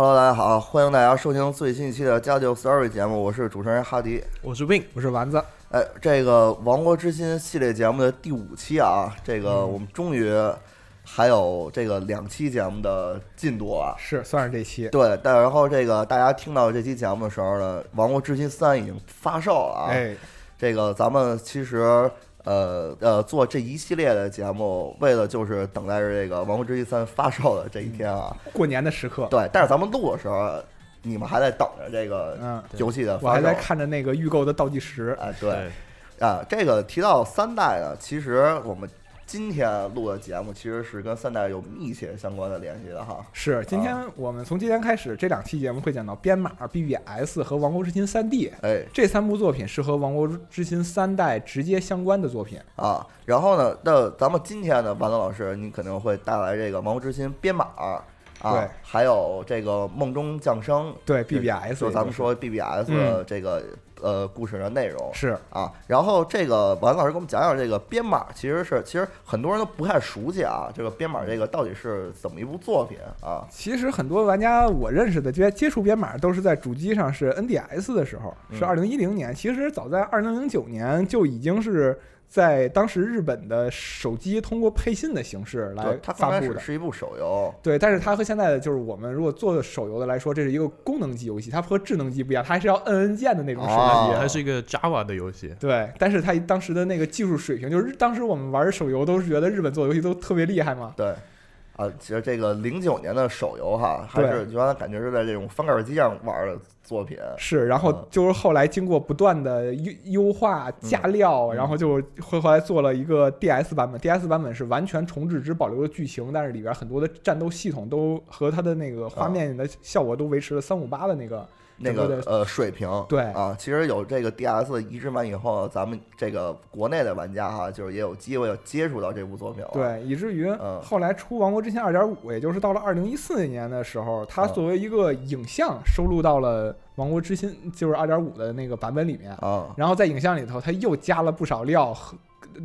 ，Hello，大家好，欢迎大家收听最新一期的《家酒 Story》节目，我是主持人哈迪。我是 Win，我是丸子。哎，这个《王国之心》系列节目的第五期啊，这个我们终于还有这个两期节目的进度啊。是，算是这期。对，但然后这个大家听到这期节目的时候呢，《王国之心三》已经发售了啊。哎，这个咱们其实。呃呃，做这一系列的节目，为了就是等待着这个《王国之心三》发售的这一天啊，过年的时刻。对，但是咱们录的时候，你们还在等着这个游戏的发售，我还在看着那个预购的倒计时。哎，对，啊，这个提到三代呢，其实我们。今天录的节目其实是跟三代有密切相关的联系的哈。是，今天我们从今天开始，这两期节目会讲到编码、BBS 和《王国之心三 D》。哎，这三部作品是和《王国之心三代》直接相关的作品啊。然后呢，那咱们今天呢，王德老师，你肯定会带来这个《王国之心》编码啊，还有这个梦中降生，对 BBS，就咱们说 BBS 这个。呃，故事的内容是啊，然后这个王老师给我们讲讲这个编码，其实是其实很多人都不太熟悉啊，这个编码这个到底是怎么一部作品啊？其实很多玩家我认识的接接触编码都是在主机上是 NDS 的时候，是二零一零年，其实早在二零零九年就已经是。在当时，日本的手机通过配信的形式来发布的，是一部手游。对，但是它和现在的就是我们如果做手游的来说，这是一个功能机游戏，它和智能机不一样，它还是要摁摁键的那种手机，还是一个 Java 的游戏。对，但是它当时的那个技术水平，就是当时我们玩手游都是觉得日本做游戏都特别厉害嘛。对。啊，其实这个零九年的手游哈，还是原来感觉是在这种翻盖机上玩的作品。是，然后就是后来经过不断的优优化加料，然后就会后来做了一个 DS 版本。DS 版本是完全重置，只保留了剧情，但是里边很多的战斗系统都和它的那个画面的效果都维持了三五八的那个。那个呃水平。对。啊，其实有这个 DS 移植完以后，咱们这个国内的玩家哈，就是也有机会接触到这部作品了。对，以至于后来出《王国之心》二点五，也就是到了二零一四年的时候，它作为一个影像收录到了《王国之心》就是二点五的那个版本里面啊。然后在影像里头，它又加了不少料，和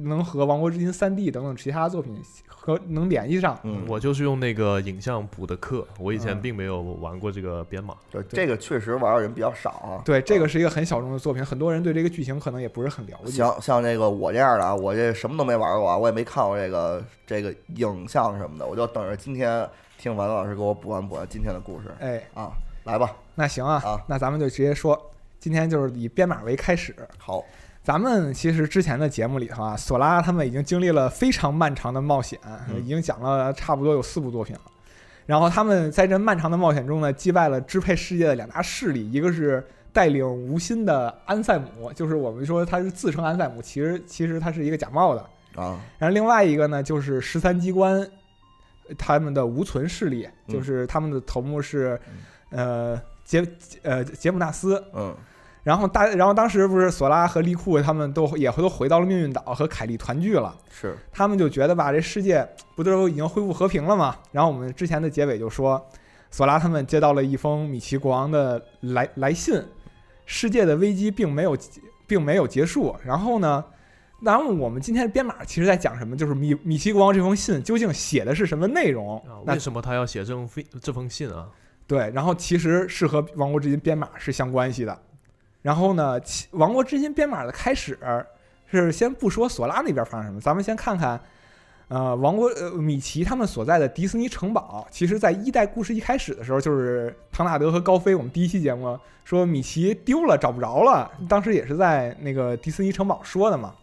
能和《王国之心》三 D 等等其他作品。和能联系上，嗯，我就是用那个影像补的课，我以前并没有玩过这个编码，对，这个确实玩的人比较少啊。对，这个是一个很小众的作品，很多人对这个剧情可能也不是很了解。像像这个我这样的啊，我这什么都没玩过啊，我也没看过这个这个影像什么的，我就等着今天听王老师给我补完补完今天的故事。哎，啊，来吧，那行啊，啊，那咱们就直接说，今天就是以编码为开始。好。咱们其实之前的节目里头啊，索拉他们已经经历了非常漫长的冒险，已经讲了差不多有四部作品了。然后他们在这漫长的冒险中呢，击败了支配世界的两大势力，一个是带领无心的安塞姆，就是我们说他是自称安塞姆，其实其实他是一个假冒的啊。然后另外一个呢，就是十三机关他们的无存势力，就是他们的头目是呃杰呃杰姆纳斯，嗯。然后大，然后当时不是索拉和利库他们都也都回到了命运岛和凯莉团聚了。是，他们就觉得吧，这世界不都已经恢复和平了吗？然后我们之前的结尾就说，索拉他们接到了一封米奇国王的来来信，世界的危机并没有并没有结束。然后呢，然后我们今天的编码其实在讲什么？就是米米奇国王这封信究竟写的是什么内容？为什么他要写这封这封信啊？对，然后其实是和王国之心编码是相关系的。然后呢，王国之心编码的开始是先不说索拉那边发生什么，咱们先看看，呃，王国呃米奇他们所在的迪士尼城堡，其实在一代故事一开始的时候，就是唐纳德和高飞，我们第一期节目说米奇丢了，找不着了，当时也是在那个迪士尼城堡说的嘛，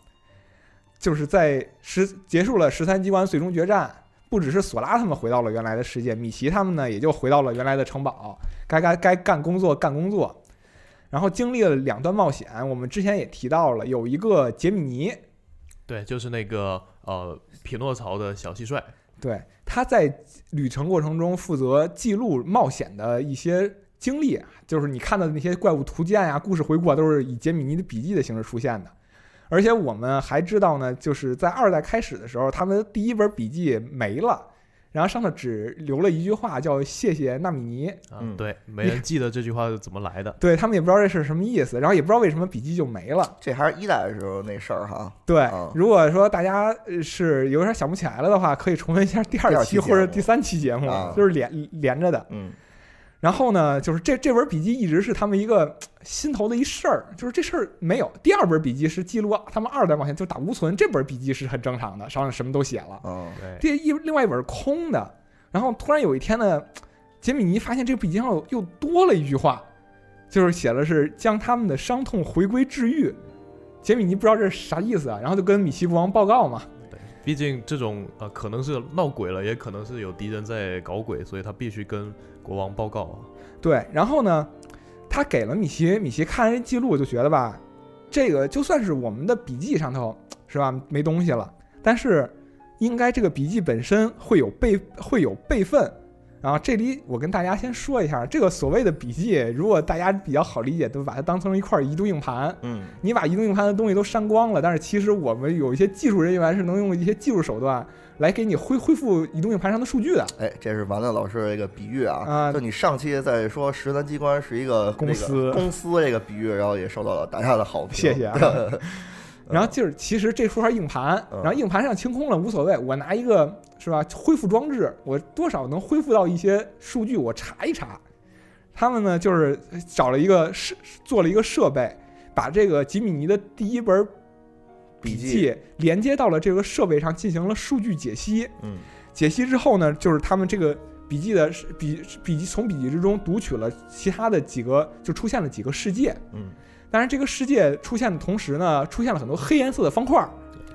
就是在十结束了十三机关最终决战，不只是索拉他们回到了原来的世界，米奇他们呢也就回到了原来的城堡，该该该干工作干工作，然后经历了两段冒险，我们之前也提到了，有一个杰米尼，对，就是那个呃匹诺曹的小蟋蟀，对，他在旅程过程中负责记录冒险的一些经历，就是你看到的那些怪物图鉴呀、故事回顾啊，都是以杰米尼的笔记的形式出现的。而且我们还知道呢，就是在二代开始的时候，他们第一本笔记没了，然后上头只留了一句话，叫“谢谢纳米尼啊，嗯对，没人记得这句话是怎么来的 ”。。对他们也不知道这是什么意思，然后也不知道为什么笔记就没了。这还是一代的时候那事儿哈。对啊，如果说大家呃是有点想不起来了的话，可以重温一下第第二期或者第三期节目啊，就是连连着的。嗯然后呢，就是这这本笔记一直是他们一个心头的一事儿，就是这事儿没有。第二本笔记是记录他们二代冒险，就打无存，这本笔记是很正常的，上面什么都写了。嗯对，第一另外一本是空的，然后突然有一天呢，杰米尼发现这个笔记上又又多了一句话，就是写的是将他们的伤痛回归治愈。杰米尼不知道这是啥意思啊，然后就跟米奇国王报告嘛。毕竟这种呃可能是闹鬼了，也可能是有敌人在搞鬼，所以他必须跟国王报告啊。对，然后呢，他给了米奇，米奇看这记录就觉得吧，这个就算是我们的笔记上头是吧，没东西了，但是应该这个笔记本身会有备会有备份。然后这里我跟大家先说一下，这个所谓的笔记，如果大家比较好理解，都把它当成一块移动硬盘。嗯你把移动硬盘的东西都删光了，但是其实我们有一些技术人员是能用一些技术手段来给你恢恢复移动硬盘上的数据的。哎，这是完了老师的一个比喻啊。啊就你上期在说十三机关是一个公司个公司这个比喻，然后也受到了大家的好评。谢谢啊。然后就是，其实这说是硬盘，嗯然后硬盘上清空了无所谓，我拿一个是吧恢复装置，我多少能恢复到一些数据，我查一查。他们呢就是找了一个设做了一个设备，把这个吉米尼的第一本笔记记连接到了这个设备上，进行了数据解析。嗯解析之后呢，就是他们这个笔记的笔笔记从笔记之中读取了其他的几个，就出现了几个世界。嗯但是，这个世界出现的同时呢，出现了很多黑颜色的方块。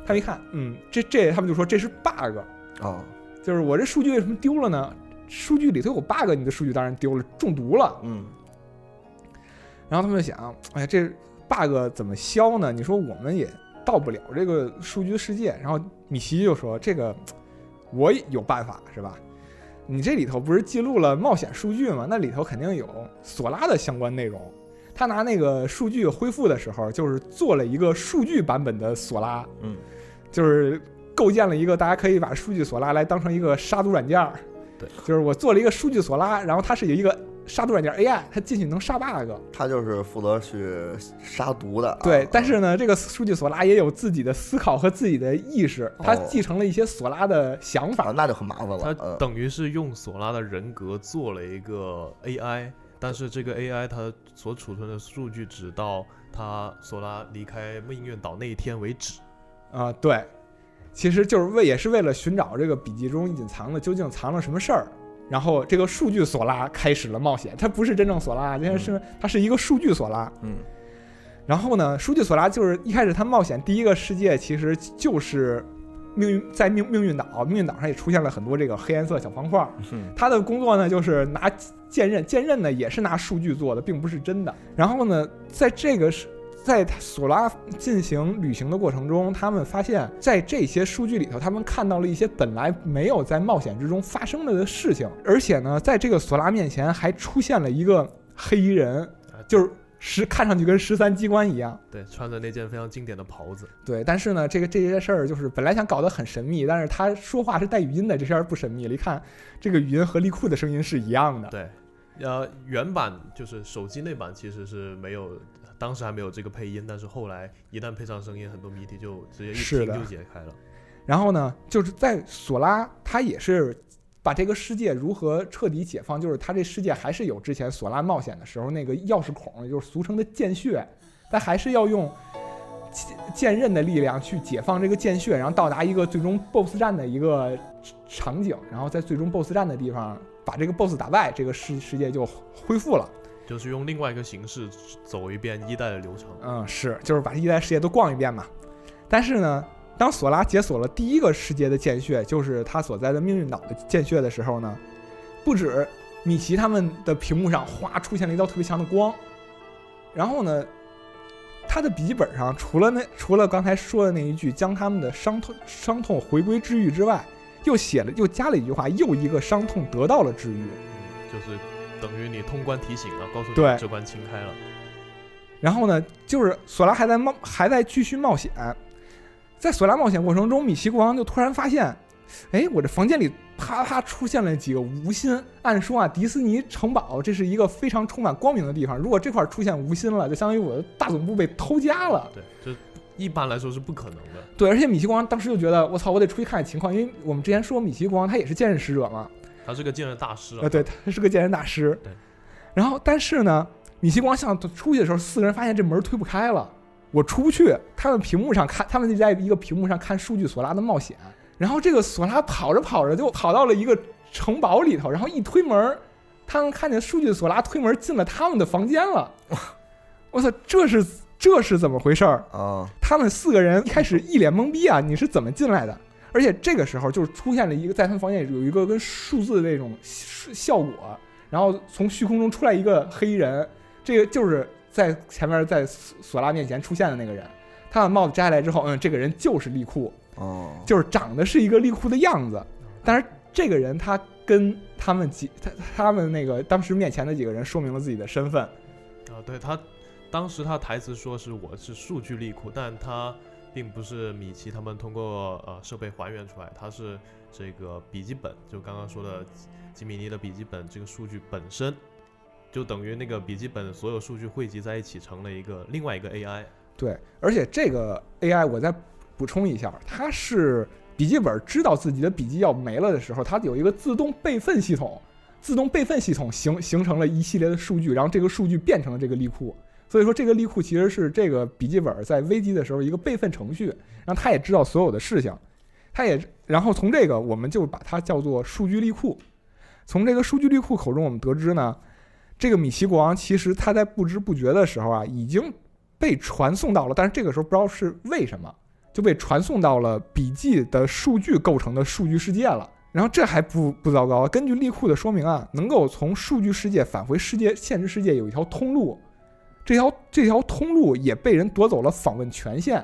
他们一看，嗯，这这，他们就说这是 bug，哦就是我这数据为什么丢了呢？数据里头有 bug，你的数据当然丢了，中毒了。嗯然后他们就想，哎，这 bug 怎么消呢？你说我们也到不了这个数据世界。然后米奇就说，这个我有办法，是吧？你这里头不是记录了冒险数据吗？那里头肯定有索拉的相关内容。他拿那个数据恢复的时候，就是做了一个数据版本的索拉，嗯就是构建了一个大家可以把数据索拉来当成一个杀毒软件儿。对，就是我做了一个数据索拉，然后它是有一个杀毒软件 AI，它进去能杀 bug。它就是负责去杀毒的啊。对，但是呢，这个数据索拉也有自己的思考和自己的意识，它哦继承了一些索拉的想啊法。，那就很麻烦了。他嗯等于是用索拉的人格做了一个 AI，但是这个 AI 它所储存的数据只到它索拉离开命运岛那一天为止。啊、对，其实就是为也是为了寻找这个笔记中隐藏的究竟藏了什么事儿。然后这个数据索拉开始了冒险，它不是真正索拉，它是一个数据索拉。嗯然后呢，数据索拉就是一开始他冒险第一个世界其实就是命运在命命运岛，命运岛上也出现了很多这个黑颜色小方块儿。嗯他的工作呢就是拿剑刃，剑刃呢也是拿数据做的，并不是真的。然后呢，在这个是。在索拉进行旅行的过程中，他们发现，在这些数据里头，他们看到了一些本来没有在冒险之中发生了的事情，而且呢，在这个索拉面前还出现了一个黑衣人，啊，就是十看上去跟十三机关一样。对，穿着那件非常经典的袍子。对，但是呢，这个这些事儿就是本来想搞得很神秘，但是他说话是带语音的，这事儿不神秘了。一看，这个语音和利库的声音是一样的。对，呃，原版就是手机那版其实是没有，当时还没有这个配音，但是后来一旦配上声音，很多谜题就直接一听就解开了。然后呢，就是在索拉，他也是把这个世界如何彻底解放，就是他这世界还是有之前索拉冒险的时候那个钥匙孔，也就是俗称的剑穴，但还是要用剑剑刃的力量去解放这个剑穴，然后到达一个最终 BOSS 战的一个场景，然后在最终 BOSS 战的地方把这个 BOSS 打败，这个世世界就恢复了。就是用另外一个形式走一遍一代的流程。嗯，是，就是把一代世界都逛一遍嘛。但是呢，当索拉解锁了第一个世界的剑穴，就是他所在的命运岛的剑穴的时候呢，不止米奇他们的屏幕上哗出现了一道特别强的光，然后呢，他的笔记本上除了那除了刚才说的那一句将他们的伤痛伤痛回归治愈之外，又写了又加了一句话，又一个伤痛得到了治愈。嗯，就是等于你通关提醒了，告诉你对这关清开了。然后呢，就是索拉还在冒，还在继续冒险。在索拉冒险过程中，米奇国王就突然发现，哎，我这房间里啪啪出现了几个无心。按说啊，迪士尼城堡这是一个非常充满光明的地方，如果这块出现无心了，就相当于我的大总部被偷家了。对，这一般来说是不可能的。对，而且米奇国王当时就觉得，我操，我得出去看看情况，因为我们之前说米奇国王他也是剑刃使者嘛，他是个健身大师啊。呃，对，他是个健身大师。对。然后，但是呢，米奇光想出去的时候，四个人发现这门推不开了，我出不去。他们屏幕上看，他们就在一个屏幕上看数据索拉的冒险。然后这个索拉跑着跑着就跑到了一个城堡里头，然后一推门，他们看见数据索拉推门进了他们的房间了。我操，这是这是怎么回事儿？啊，他们四个人一开始一脸懵逼啊，你是怎么进来的？而且这个时候就是出现了一个，在他们房间里有一个跟数字的那种效果，然后从虚空中出来一个黑衣人，这个就是在前面在索索拉面前出现的那个人。他把帽子摘下来之后，嗯，这个人就是利库，哦，就是长得是一个利库的样子。但是这个人他跟他们几他他们那个当时面前的几个人说明了自己的身份，啊，对他当时他台词说是我是数据利库，但他并不是米奇他们通过呃设备还原出来，它是这个笔记本，就刚刚说的吉米尼的笔记本这个数据本身，就等于那个笔记本所有数据汇集在一起成了一个另外一个 AI。对，而且这个 AI 我再补充一下，它是笔记本知道自己的笔记要没了的时候，它有一个自动备份系统，自动备份系统形形成了一系列的数据，然后这个数据变成了这个利库。所以说，这个利库其实是这个笔记本在危机的时候一个备份程序，然后它也知道所有的事情，它也然后从这个我们就把它叫做数据利库。从这个数据利库口中，我们得知呢，这个米奇国王其实他在不知不觉的时候啊，已经被传送到了，但是这个时候不知道是为什么就被传送到了笔记的数据构成的数据世界了。然后这还不不糟糕，根据利库的说明啊，能够从数据世界返回世界现实世界有一条通路，这条这条通路也被人夺走了访问权限，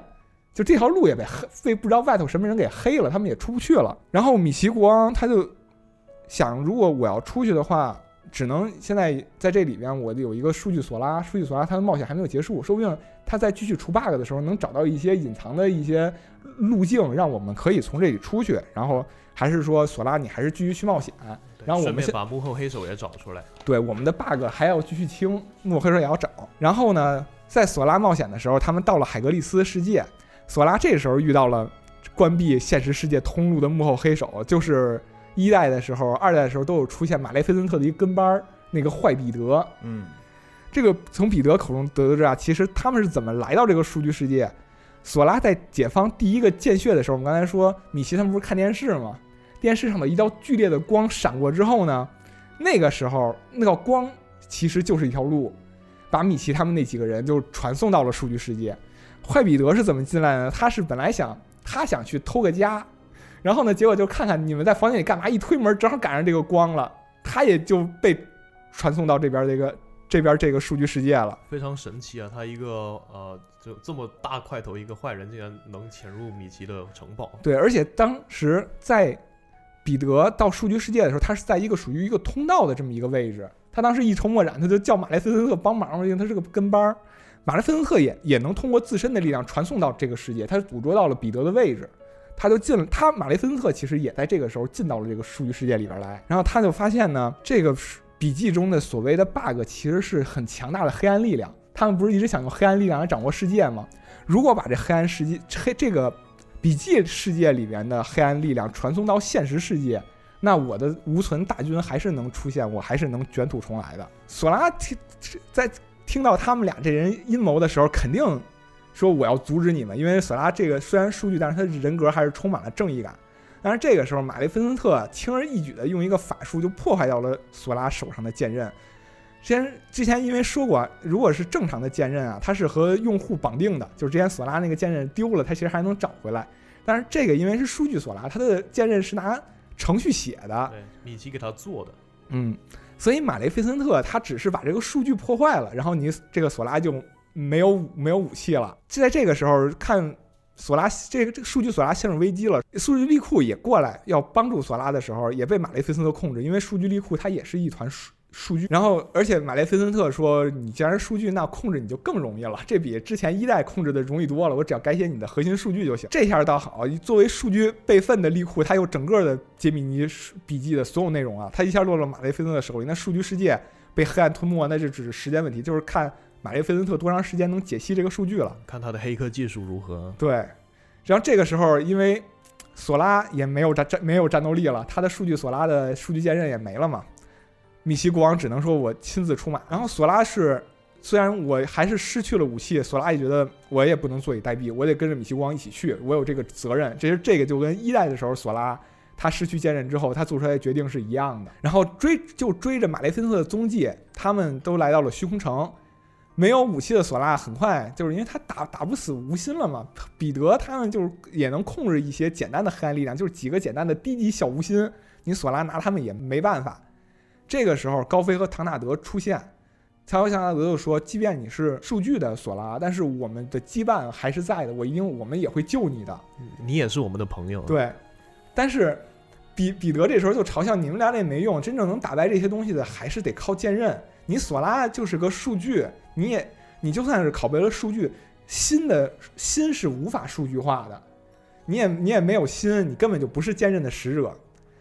就这条路也被黑被不知道外头什么人给黑了，他们也出不去了。然后米奇国王他就想，如果我要出去的话，只能现在在这里边，我有一个数据索拉，数据索拉他的冒险还没有结束，说不定他在继续除 bug 的时候，能找到一些隐藏的一些路径，让我们可以从这里出去。然后还是说，索拉你还是继续去冒险，然后我们先把幕后黑手也找出来。对我们的 bug 还要继续清，幕后黑手也要找。然后呢，在索拉冒险的时候，他们到了海格力斯世界，索拉这时候遇到了关闭现实世界通路的幕后黑手，就是一代的时候、二代的时候都有出现马雷菲森特的一个跟班儿，那个坏彼得。嗯，这个从彼得口中得知啊，其实他们是怎么来到这个数据世界。索拉在解放第一个见血的时候，我们刚才说米奇他们不是看电视吗？电视上的一道剧烈的光闪过之后呢，那个时候那道光其实就是一条路，把米奇他们那几个人就传送到了数据世界。坏彼得是怎么进来的呢？他是本来想他想去偷个家，然后呢，结果就看看你们在房间里干嘛，一推门正好赶上这个光了，他也就被传送到这边这个这边这个数据世界了。非常神奇啊！他一个呃，就这么大块头一个坏人，竟然能潜入米奇的城堡。对，而且当时在彼得到数据世界的时候，他是在一个属于一个通道的这么一个位置。他当时一筹莫展，他就叫马雷菲森特帮忙，因为他是个跟班儿。马雷菲森特也也能通过自身的力量传送到这个世界，他捕捉到了彼得的位置，他就进了。他马雷菲森特其实也在这个时候进到了这个数据世界里边来，然后他就发现呢，这个笔记中的所谓的 bug 其实是很强大的黑暗力量。他们不是一直想用黑暗力量来掌握世界吗？如果把这黑暗世界黑这个笔记世界里面的黑暗力量传送到现实世界，那我的无存大军还是能出现，我还是能卷土重来的。索拉听在听到他们俩这人阴谋的时候，肯定说我要阻止你们，因为索拉这个虽然数据，但是他人格还是充满了正义感。但是这个时候，玛丽芬森特轻而易举的用一个法术就破坏掉了索拉手上的剑刃。之前之前因为说过，如果是正常的剑刃啊，它是和用户绑定的，就是之前索拉那个剑刃丢了，它其实还能找回来。但是这个因为是数据索拉，它的剑刃是拿程序写的，对，米奇给他做的，嗯，所以马雷菲森特他只是把这个数据破坏了，然后你这个索拉就没有没有武器了。就在这个时候，看索拉这个这个数据索拉陷入危机了，数据力库也过来要帮助索拉的时候，也被马雷菲森特控制，因为数据力库它也是一团数。据，然后而且马雷菲森特说：“你既然数据，那控制你就更容易了，这比之前一代控制的容易多了。我只要改写你的核心数据就行。这下倒好，作为数据备份的利库，它有整个的杰米尼笔记的所有内容啊，它一下落了马雷菲森特手里。那数据世界被黑暗吞没，那就只是时间问题，就是看马雷菲森特多长时间能解析这个数据了，看他的黑客技术如何。对，然后这个时候，因为索拉也没有战战没有战斗力了，他的数据索拉的数据剑刃也没了嘛。”米奇国王只能说我亲自出马，然后索拉是，虽然我还是失去了武器，索拉也觉得我也不能坐以待毙，我得跟着米奇国王一起去，我有这个责任。其实这个就跟一代的时候索拉他失去剑刃之后他做出来的决定是一样的。然后追就追着马雷芬特的踪迹，他们都来到了虚空城。没有武器的索拉很快就是因为他打打不死无心了嘛。彼得他们就是也能控制一些简单的黑暗力量，就是几个简单的低级小无心，你索拉拿他们也没办法。这个时候，高飞和唐纳德出现，才和唐纳德就说：“即便你是数据的索拉，但是我们的羁绊还是在的，我一定，我们也会救你的。你也是我们的朋友。”对，但是彼彼得这时候就嘲笑你们俩也没用，真正能打败这些东西的还是得靠剑刃。你索拉就是个数据，你也你就算是拷贝了数据，心的心是无法数据化的，你也你也没有心，你根本就不是剑刃的使者。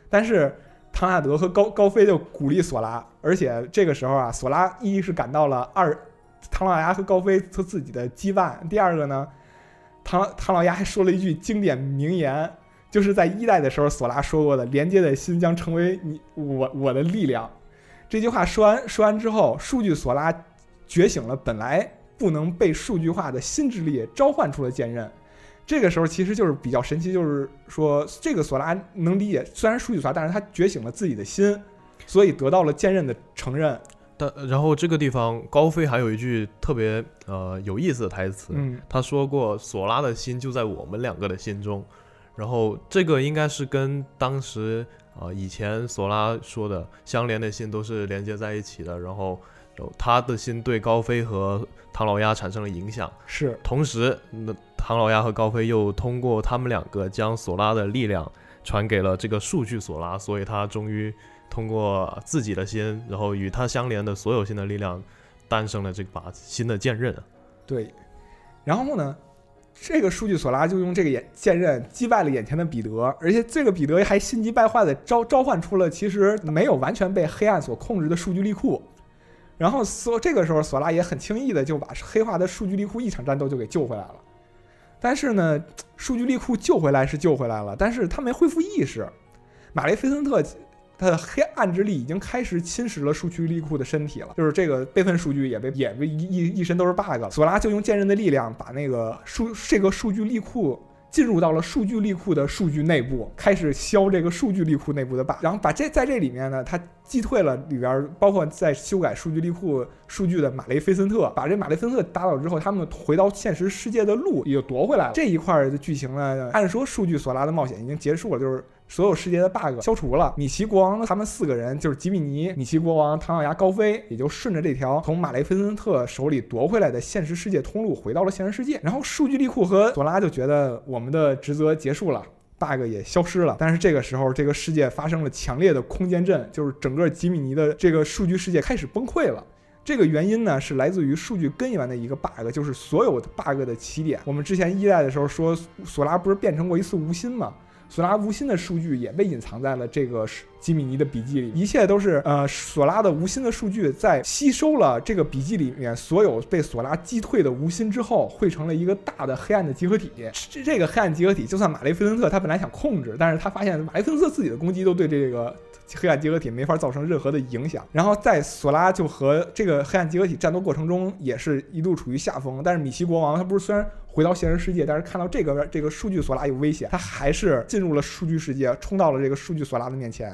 但是。唐纳德和高高飞就鼓励索拉，而且这个时候啊，索拉一是感到了二唐老鸭和高飞他自己的羁绊，第二个呢，唐唐老鸭还说了一句经典名言，就是在一代的时候索拉说过的：“连接的心将成为你我我的力量。”这句话说完说完之后，数据索拉觉醒了本来不能被数据化的心之力，召唤出了剑刃。这个时候其实就是比较神奇，就是说这个索拉能理解，虽然数据索拉，但是他觉醒了自己的心，所以得到了剑刃的承认。但然后这个地方高飞还有一句特别呃有意思的台词，嗯，他说过索拉的心就在我们两个的心中。然后这个应该是跟当时呃以前索拉说的相连的心都是连接在一起的。然后他的心对高飞和唐老鸭产生了影响，是同时那。唐老鸭和高飞又通过他们两个将索拉的力量传给了这个数据索拉，所以他终于通过自己的心，然后与他相连的所有新的力量，诞生了这把新的剑刃。对，然后呢，这个数据索拉就用这个眼剑刃击败了眼前的彼得，而且这个彼得还心急败坏的召召唤出了其实没有完全被黑暗所控制的数据力库，然后索这个时候索拉也很轻易的就把黑化的数据力库一场战斗就给救回来了。但是呢，数据力库救回来是救回来了，但是他没恢复意识。马雷菲森特他的黑暗之力已经开始侵蚀了数据力库的身体了，就是这个备份数据也被也被一一一身都是 bug。索拉就用剑刃的力量把那个数这个数据力库。进入到了数据力库的数据内部，开始削这个数据力库内部的霸然后把这在这里面呢，他击退了里边包括在修改数据力库数据的马雷菲森特，把这马雷菲森特打倒之后，他们回到现实世界的路也夺回来了。这一块的剧情呢，按说数据索拉的冒险已经结束了，就是。所有世界的 bug 消除了，米奇国王他们四个人就是吉米尼、米奇国王、唐老鸭、高飞，也就顺着这条从马雷菲森特手里夺回来的现实世界通路回到了现实世界。然后数据力库和索拉就觉得我们的职责结束了，bug 也消失了。但是这个时候，这个世界发生了强烈的空间震，就是整个吉米尼的这个数据世界开始崩溃了。这个原因呢，是来自于数据根源的一个 bug，就是所有的 bug 的起点。我们之前一代的时候说，索拉不是变成过一次无心吗？索拉无心的数据也被隐藏在了这个吉米尼的笔记里，一切都是呃索拉的无心的数据在吸收了这个笔记里面所有被索拉击退的无心之后，汇成了一个大的黑暗的集合体。这这个黑暗集合体，就算马雷菲森特他本来想控制，但是他发现马雷菲森特自己的攻击都对这个。黑暗集合体没法造成任何的影响。然后在索拉就和这个黑暗集合体战斗过程中，也是一度处于下风。但是米奇国王他不是虽然回到现实世界，但是看到这个这个数据索拉有危险，他还是进入了数据世界，冲到了这个数据索拉的面前。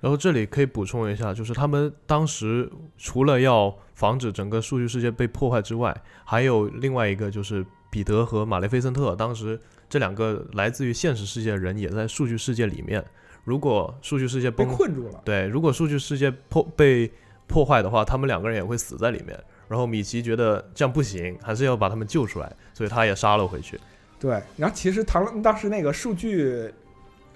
然后这里可以补充一下，就是他们当时除了要防止整个数据世界被破坏之外，还有另外一个就是彼得和马雷菲森特，当时这两个来自于现实世界的人也在数据世界里面。如果数据世界被崩困住了，对，如果数据世界破被破坏的话，他们两个人也会死在里面。然后米奇觉得这样不行，还是要把他们救出来，所以他也杀了回去。对，然后其实唐当时那个数据。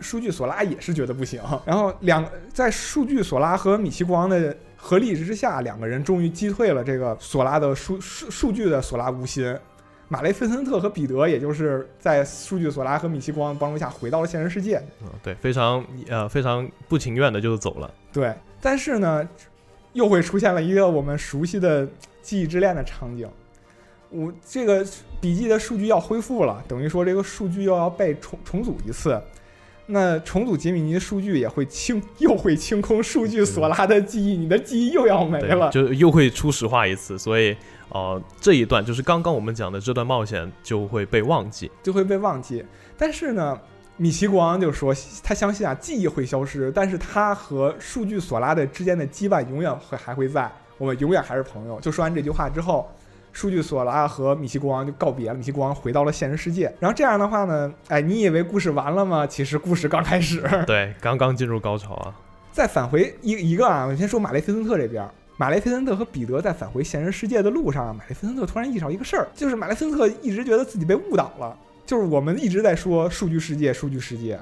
数据索拉也是觉得不行，然后两在数据索拉和米奇国王的合力之下，两个人终于击退了这个索拉的数数数据的索拉无心。马雷菲森特和彼得，也就是在数据索拉和米奇光的帮助下回到了现实世界。嗯，对，非常呃非常不情愿的就走了。对，但是呢，又会出现了一个我们熟悉的记忆之恋的场景。我这个笔记的数据要恢复了，等于说这个数据又要被重重组一次。那重组杰米尼的数据也会清，又会清空数据索拉的记忆，你的记忆又要没了，就又会初始化一次。所以，呃，这一段就是刚刚我们讲的这段冒险就会被忘记，就会被忘记。但是呢，米奇国王就说他相信啊，记忆会消失，但是他和数据索拉的之间的羁绊永远会还会在，我们永远还是朋友。就说完这句话之后。数据索拉和米奇国王就告别了，米奇国王回到了现实世界。然后这样的话呢，哎，你以为故事完了吗？其实故事刚开始。对，刚刚进入高潮啊。再返回一一个啊，我先说马雷菲森特这边。马雷菲森特和彼得在返回现实世界的路上，马雷菲森特突然意识到一个事儿，就是马雷菲森特一直觉得自己被误导了，就是我们一直在说数据世界，数据世界。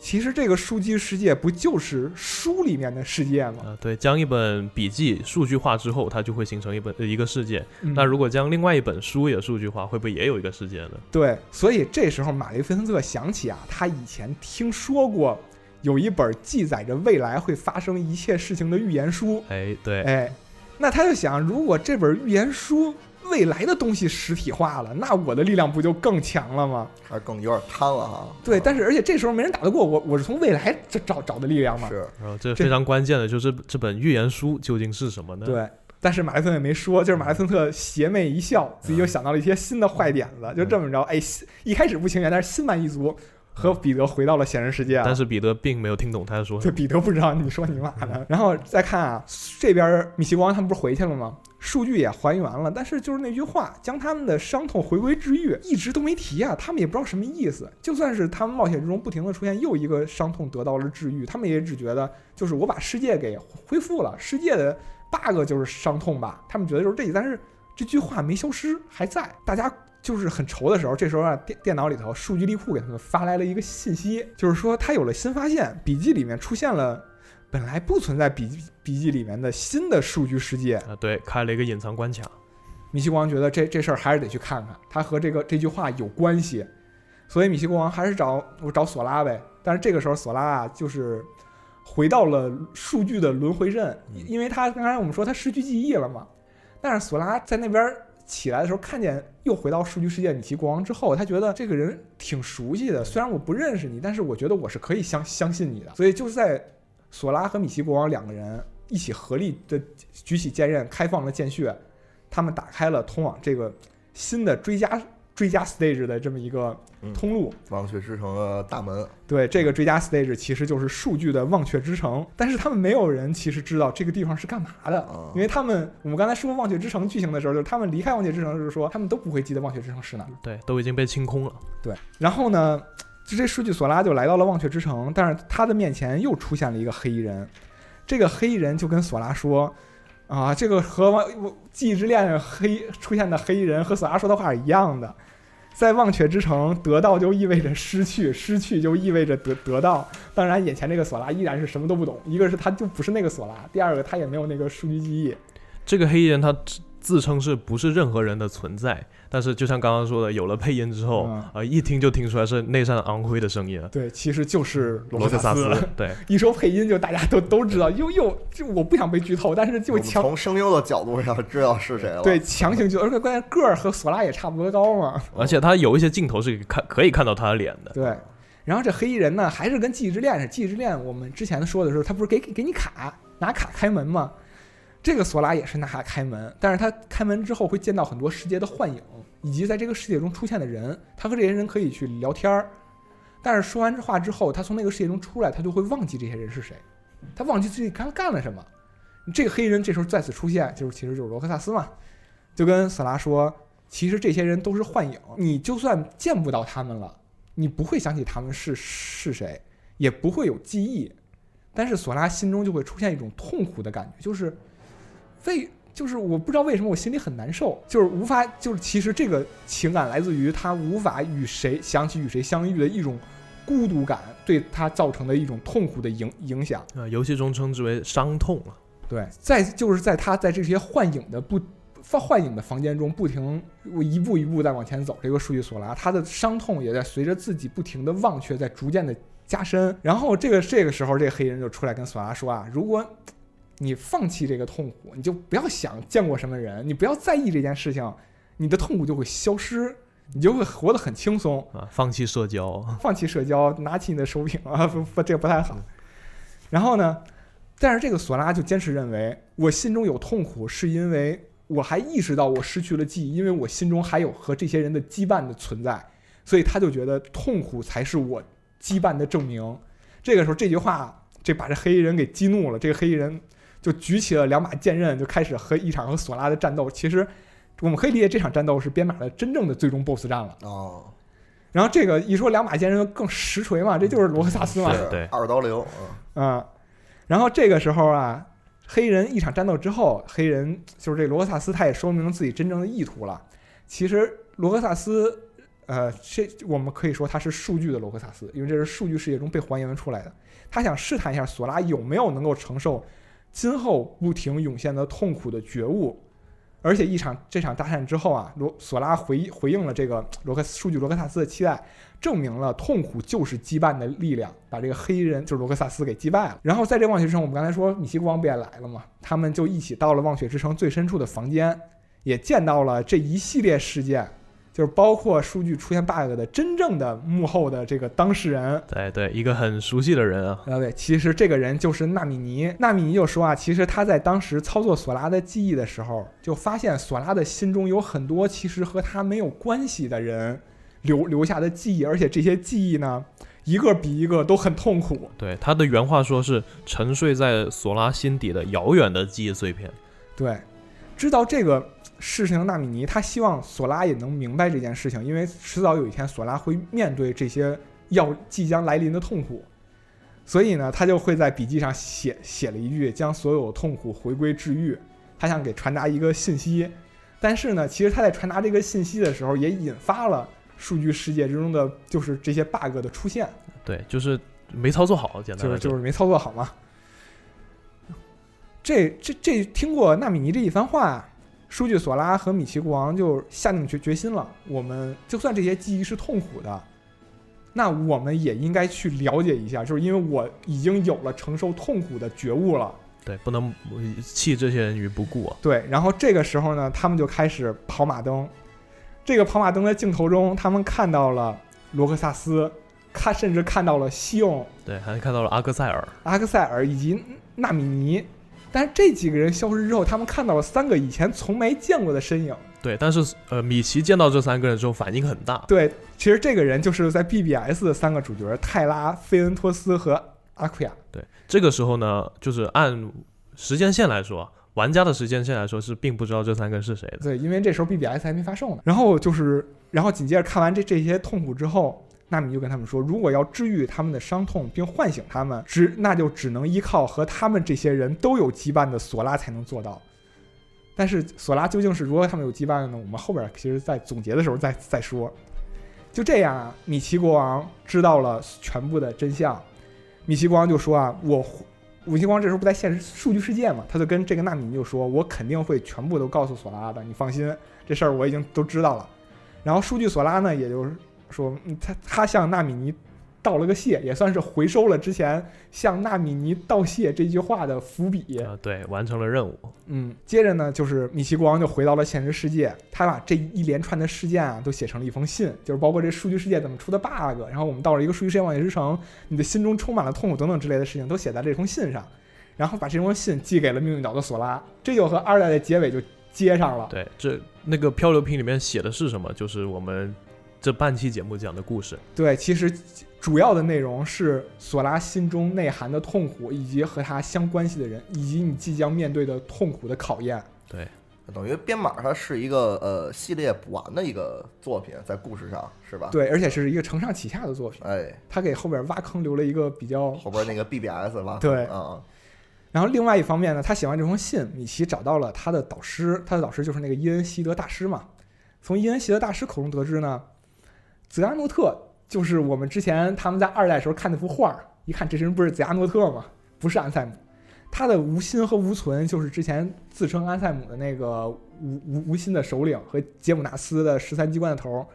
其实这个数据世界不就是书里面的世界吗？啊，对，将一本笔记数据化之后，它就会形成一本一个世界。那如果将另外一本书也数据化，会不会也有一个世界呢？对，所以这时候马雷菲森特想起啊，他以前听说过有一本记载着未来会发生一切事情的预言书。哎，对，哎，那他就想，如果这本预言书。未来的东西实体化了，那我的力量不就更强了吗？还更有点贪了哈。对，但是而且这时候没人打得过我，我是从未来找找找的力量嘛。是，然后这非常关键的就是这本预言书究竟是什么呢？对，但是马雷森也没说，就是马雷森特邪魅一笑，自己又想到了一些新的坏点子，就这么着，哎，一开始不情愿，但是心满意足。和彼得回到了现实世界，但是彼得并没有听懂他说对，彼得不知道你说你妈的。然后再看啊，这边米奇国王他们不是回去了吗？数据也还原了，但是就是那句话，将他们的伤痛回归治愈，一直都没提啊。他们也不知道什么意思。就算是他们冒险之中不停的出现又一个伤痛得到了治愈，他们也只觉得就是我把世界给恢复了，世界的 bug 就是伤痛吧。他们觉得就是这，但是这句话没消失，还在。大家。就是很愁的时候，这时候啊，电电脑里头数据力库给他们发来了一个信息，就是说他有了新发现，笔记里面出现了本来不存在笔记笔记里面的新的数据世界啊，对，开了一个隐藏关卡。米西国王觉得这这事儿还是得去看看，他和这个这句话有关系，所以米西国王还是找我找索拉呗。但是这个时候索拉啊，就是回到了数据的轮回阵，因为他刚才我们说他失去记忆了嘛，但是索拉在那边。起来的时候，看见又回到数据世界米奇国王之后，他觉得这个人挺熟悉的。虽然我不认识你，但是我觉得我是可以相相信你的。所以就是在索拉和米奇国王两个人一起合力的举起剑刃，开放了剑穴，他们打开了通往这个新的追加。追加 stage 的这么一个通路，忘却之城的大门。对，这个追加 stage 其实就是数据的忘却之城，但是他们没有人其实知道这个地方是干嘛的，因为他们我们刚才说忘却之城剧情的时候，就是他们离开忘却之城，的时候说他们都不会记得忘却之城是哪。对，都已经被清空了。对，然后呢，就这数据索拉就来到了忘却之城，但是他的面前又出现了一个黑衣人，这个黑衣人就跟索拉说。啊，这个和《记忆之恋》黑出现的黑衣人和索拉说的话是一样的，在忘却之城得到就意味着失去，失去就意味着得得到。当然，眼前这个索拉依然是什么都不懂，一个是他就不是那个索拉，第二个他也没有那个数据记忆。这个黑衣人他。自称是不是任何人的存在？但是就像刚刚说的，有了配音之后，啊，一听就听出来是那扇昂辉的声音。对，其实就是罗特萨斯。对，一说配音就大家都都知道。又又就我不想被剧透，但是就 强从声优的角度上知道是谁了。对，强行就而且关键个儿和索拉也差不多高嘛。而且他有一些镜头是看可以看到他的脸的。对，然后这黑衣人呢，还是跟记忆之恋似的。记忆之恋我们之前说的时候，他不是给给你卡，拿卡开门吗？这个索拉也是拿卡开门，但是他开门之后会见到很多世界的幻影，以及在这个世界中出现的人。他和这些人可以去聊天儿，但是说完这话之后，他从那个世界中出来，他就会忘记这些人是谁，他忘记自己刚干了什么。这个黑衣人这时候再次出现，就是其实就是罗克萨斯嘛，就跟索拉说，其实这些人都是幻影，你就算见不到他们了。你不会想起他们是是谁，也不会有记忆，但是索拉心中就会出现一种痛苦的感觉，就是为就是我不知道为什么我心里很难受，就是无法就是其实这个情感来自于他无法与谁想起与谁相遇的一种孤独感，对他造成的一种痛苦的影影响。啊，游戏中称之为伤痛啊。对，在就是在他在这些幻影的不。放幻影的房间中，不停我一步一步在往前走。这个数据索拉，他的伤痛也在随着自己不停的忘却，在逐渐的加深。然后这个这个时候，这个黑人就出来跟索拉说啊：“如果你放弃这个痛苦，你就不要想见过什么人，你不要在意这件事情，你的痛苦就会消失，你就会活得很轻松啊！放弃社交，放弃社交，拿起你的手柄啊！不不，这个不太好。然后呢，但是这个索拉就坚持认为，我心中有痛苦是因为。我还意识到我失去了记忆，因为我心中还有和这些人的羁绊的存在，所以他就觉得痛苦才是我羁绊的证明。这个时候，这句话这把这黑衣人给激怒了，这个黑衣人就举起了两把剑刃，就开始和一场和索拉的战斗。其实我们可以理解这场战斗是编码的真正的最终 BOSS 战了。哦。然后这个一说两把剑刃更实锤嘛，这就是罗克萨斯嘛，对，二刀流。嗯。然后这个时候啊。黑人一场战斗之后，黑人就是这罗克萨斯，他也说明自己真正的意图了。其实罗克萨斯，呃，这我们可以说他是数据的罗克萨斯，因为这是数据世界中被还原出来的。他想试探一下索拉有没有能够承受今后不停涌现的痛苦的觉悟。而且一场这场大战之后啊，罗索拉回回应了这个罗克数据罗克萨斯的期待。证明了痛苦就是羁绊的力量，把这个黑衣人就是罗克萨斯给击败了。然后在这忘雪之城，我们刚才说米奇国王不也来了吗？他们就一起到了忘雪之城最深处的房间，也见到了这一系列事件，就是包括数据出现 bug 的真正的幕后的这个当事人。对对，一个很熟悉的人啊。啊对，其实这个人就是纳米尼。纳米尼就说啊，其实他在当时操作索拉的记忆的时候，就发现索拉的心中有很多其实和他没有关系的人。留留下的记忆，而且这些记忆呢，一个比一个都很痛苦。对他的原话说是沉睡在索拉心底的遥远的记忆碎片。对，知道这个事情纳米尼，他希望索拉也能明白这件事情，因为迟早有一天索拉会面对这些要即将来临的痛苦，所以呢，他就会在笔记上写写了一句，将所有痛苦回归治愈。他想给传达一个信息，但是呢，其实他在传达这个信息的时候，也引发了。数据世界之中的就是这些 bug 的出现，对，就是没操作好，简单就是就是没操作好嘛。这这这，听过纳米尼这一番话，数据索拉和米奇国王就下定决决心了。我们就算这些记忆是痛苦的，那我们也应该去了解一下，就是因为我已经有了承受痛苦的觉悟了。对，不能弃这些人于不顾。对，然后这个时候呢，他们就开始跑马灯。这个跑马灯的镜头中，他们看到了罗克萨斯，看甚至看到了西翁，对，还看到了阿克塞尔、阿克塞尔以及纳米尼。但是这几个人消失之后，他们看到了三个以前从没见过的身影。对，但是呃，米奇见到这三个人之后反应很大。对，其实这个人就是在 BBS 的三个主角泰拉、费恩托斯和阿奎亚。对，这个时候呢，就是按时间线来说。玩家的时间线来说是并不知道这三个是谁的，对，因为这时候 BBS 还没发售呢。然后就是，然后紧接着看完这这些痛苦之后，纳米就跟他们说，如果要治愈他们的伤痛并唤醒他们，只那就只能依靠和他们这些人都有羁绊的索拉才能做到。但是索拉究竟是如何他们有羁绊的呢？我们后边其实在总结的时候再再说。就这样啊，米奇国王知道了全部的真相，米奇国王就说啊，我。武星光这时候不在现实数据世界嘛，他就跟这个纳米就说：“我肯定会全部都告诉索拉的，你放心，这事儿我已经都知道了。”然后数据索拉呢，也就是说，他他向纳米尼道了个谢，也算是回收了之前向纳米尼道谢这句话的伏笔。啊，对，完成了任务。嗯，接着呢，就是米奇国王就回到了现实世界，他把这一连串的事件啊都写成了一封信，就是包括这数据世界怎么出的 bug，然后我们到了一个数据世界妄想之城，你的心中充满了痛苦等等之类的事情都写在这封信上，然后把这封信寄给了命运岛的索拉，这就和二代的结尾就接上了。对，这那个漂流瓶里面写的是什么？就是我们这半期节目讲的故事。对，其实主要的内容是索拉心中内涵的痛苦，以及和他相关系的人，以及你即将面对的痛苦的考验。对，等于编码它是一个呃系列补完的一个作品，在故事上是吧？对，而且是一个承上启下的作品，哎，他给后边挖坑留了一个比较后边那个 BBS 吧，对嗯，然后另外一方面呢，他写完这封信，米奇找到了他的导师，他的导师就是那个伊恩希德大师嘛。从伊恩希德大师口中得知呢，泽亚诺特就是我们之前他们在二代时候看那幅画，一看这人不是泽亚诺特吗？不是安塞姆，他的无心和无存就是之前自称安塞姆的那个无无无心的首领和杰姆纳斯的十三机关的头儿，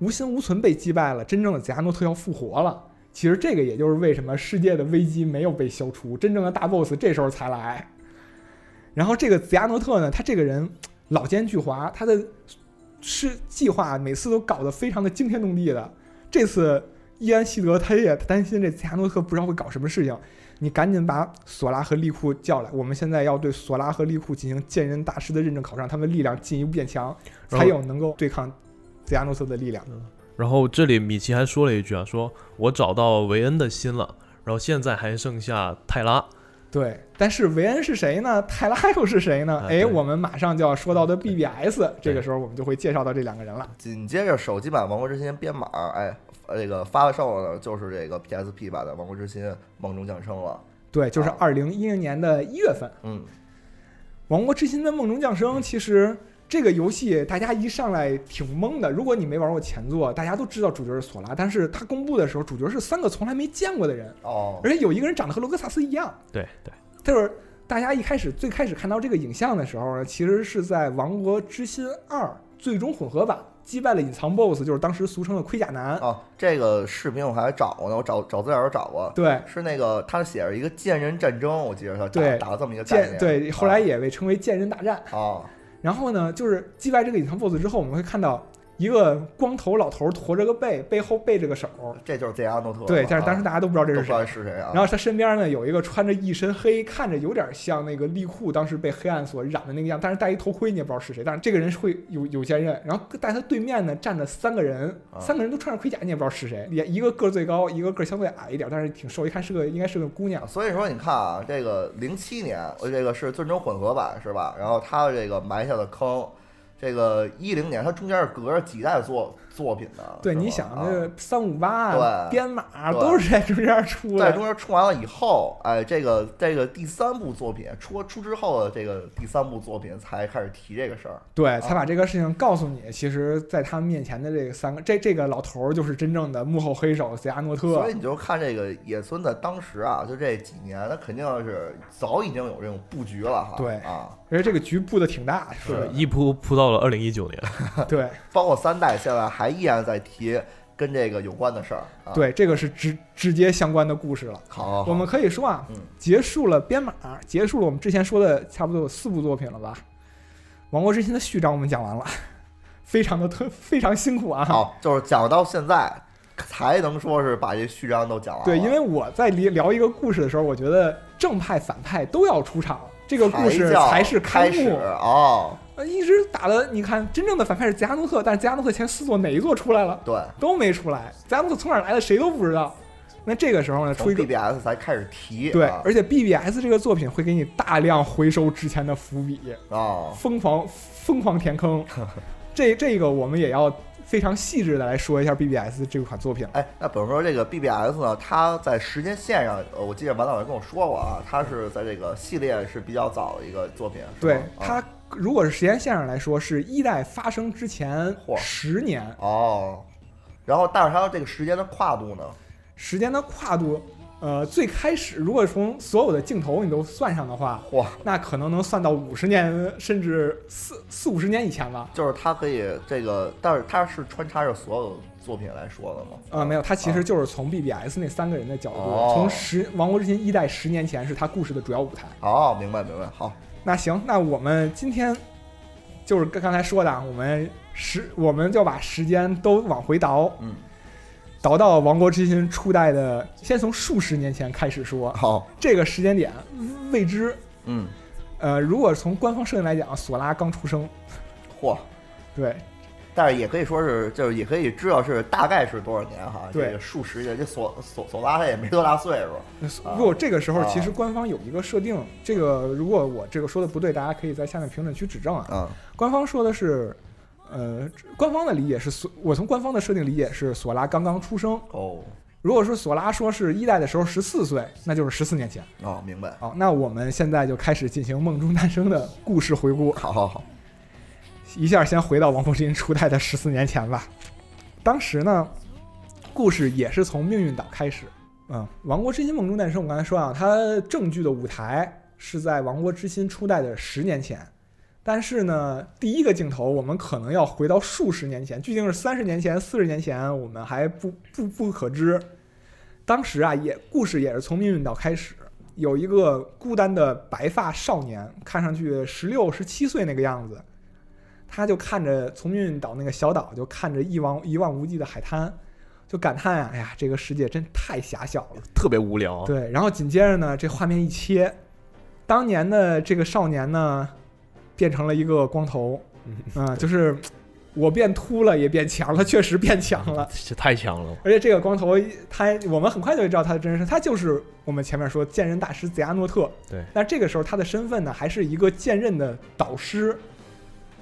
无心无存被击败了，真正的泽亚诺特要复活了。其实这个也就是为什么世界的危机没有被消除，真正的大 boss 这时候才来。然后这个泽亚诺特呢，他这个人老奸巨猾，他的是计划每次都搞得非常的惊天动地的。这次伊安希德他也担心这泽亚诺特不知道会搞什么事情，你赶紧把索拉和利库叫来，我们现在要对索拉和利库进行剑人大师的认证考试，让他们力量进一步变强，才有能够对抗泽亚诺特的力量。然后这里米奇还说了一句啊，说我找到维恩的心了，然后现在还剩下泰拉。对，但是维恩是谁呢？泰拉又是谁呢？哎，啊我们马上就要说到的 BBS，这个时候我们就会介绍到这两个人了。紧接着手机版《王国之心》编码，哎，呃这个发售呢就是这个 PSP 版的《王国之心：梦中降生》了。对，就是啊二零一零年的一月份，嗯，《王国之心的梦中降生》其实这个游戏大家一上来挺懵的。如果你没玩过前作，大家都知道主角是索拉，但是他公布的时候，主角是三个从来没见过的人，哦，而且有一个人长得和罗格萨斯一样。对对，就是大家一开始最开始看到这个影像的时候呢，其实是在《王国之心二》最终混合版击败了隐藏 BOSS，就是当时俗称的盔甲男。哦，这个视频我还找过呢，我找找资料找过，对，是那个他写着一个剑人战争，我记得他打对打了这么一个概念。剑对，后来也被称为剑人大战。啊，然后呢，就是击败这个隐藏 BOSS 之后，我们会看到一个光头老头驼着个背，背后背着个手。这就是泽亚诺特。对，但是当时啊大家都不知道这是。是谁啊。然后他身边呢有一个穿着一身黑，看着有点像那个利库当时被黑暗所染的那个样，但是戴一头盔你也不知道是谁。但是这个人是会有 有坚韧，然后在他对面呢站着三个人，啊三个人都穿着盔甲，你也不知道是谁。也一个个儿最高，一个个儿相对矮一点，但是挺瘦，一看是个应该是个姑娘。所以说，你看啊，这个零七年，呃这个是最终混合版是吧？然后他这个埋下的坑，这个一零年，它中间是隔着几代做作品的。对，你想啊这三五八对编码都是在中间出的在中。间出完了以后，哎，这个这个第三部作品出出之后的这个第三部作品才开始提这个事儿。对，才把这个事情告诉你。其实，在他们面前的这个三个，这这个老头儿就是真正的幕后黑手泽亚诺特所以。你就看这个野村的当时啊，就这几年，他肯定是早已经有这种布局了哈。对啊，而且这个局布的挺大，是的，一铺铺到了二零一九年。对 包括三代现在还依然在提跟这个有关的事儿。啊、，对，这个是直直接相关的故事了。好好好，我们可以说啊嗯，结束了编码，结束了我们之前说的差不多有四部作品了吧？《王国之心》的序章我们讲完了，非常的特非常辛苦啊。好，就是讲到现在才能说是把这序章都讲完了。对，因为我在聊聊一个故事的时候，我觉得正派反派都要出场，这个故事才是开始幕。哦，呃，一直打的，你看，真正的反派是吉安诺特，但是吉安诺特前四座哪一座出来了？对，都没出来。吉安诺特从哪儿来的，谁都不知道。那这个时候呢，出一个 BBS 才开始提。对，啊而且 BBS 这个作品会给你大量回收之前的伏笔，啊，疯狂疯狂填坑。这这个我们也要非常细致的来说一下 BBS 这款作品。哎，那比如说这个 BBS 呢，它在时间线上，呃，我记得王导也跟我说过啊，它是在这个系列是比较早的一个作品。对它，如果是时间线上来说，是一代发生之前嚯十年，哦，然后但是它这个时间的跨度呢，时间的跨度呃，最开始如果从所有的镜头你都算上的话，哇，那可能能算到五十年甚至四四五十年以前吧。就是它可以这个，但是它是穿插着所有作品来说的吗？呃，没有，它其实就是从 BBS 那三个人的角度，哦从十《王国之心》一代十年前是他故事的主要舞台。哦，明白明白，好，那行，那我们今天就是跟刚才说的，啊，我们时我们就把时间都往回倒，嗯，倒到《王国之心》初代的，先从数十年前开始说，好，这个时间点未知。嗯，呃，如果从官方设定来讲，索拉刚出生，嚯，对，但是也可以说是，就是也可以知道是大概是多少年哈，对。这个数十年，这索索索拉他也没多大岁数，啊如果这个时候啊。其实官方有一个设定，这个如果我这个说的不对，大家可以在下面评论区指正啊。嗯，官方说的是，呃，官方的理解是索，我从官方的设定理解是索拉刚刚出生。哦，如果说索拉说是一代的时候十四岁，那就是十四年前。哦，明白，好，那我们现在就开始进行梦中诞生的故事回顾。好好好，一下先回到《王国之心》初代的十四年前吧。当时呢，故事也是从命运岛开始。嗯，《王国之心梦中诞生》，我刚才说啊，它正剧的舞台是在《王国之心》初代的十年前，但是呢，第一个镜头我们可能要回到数十年前，究竟是三十年前、四十年前，我们还不不不可知。当时啊，也故事也是从命运岛开始，有一个孤单的白发少年，看上去十六、十七岁那个样子，他就看着从命运岛那个小岛，就看着一望一望无际的海滩，就感叹呀、哎呀，这个世界真太狭小了。特别无聊。对，然后紧接着呢，这画面一切，当年的这个少年呢，变成了一个光头，嗯、就是我变秃了也变强了，确实变强了。这太强了。而且这个光头，他我们很快就会知道他的真身，他就是我们前面说剑刃大师泽亚诺特。对，但这个时候他的身份呢，还是一个剑刃的导师。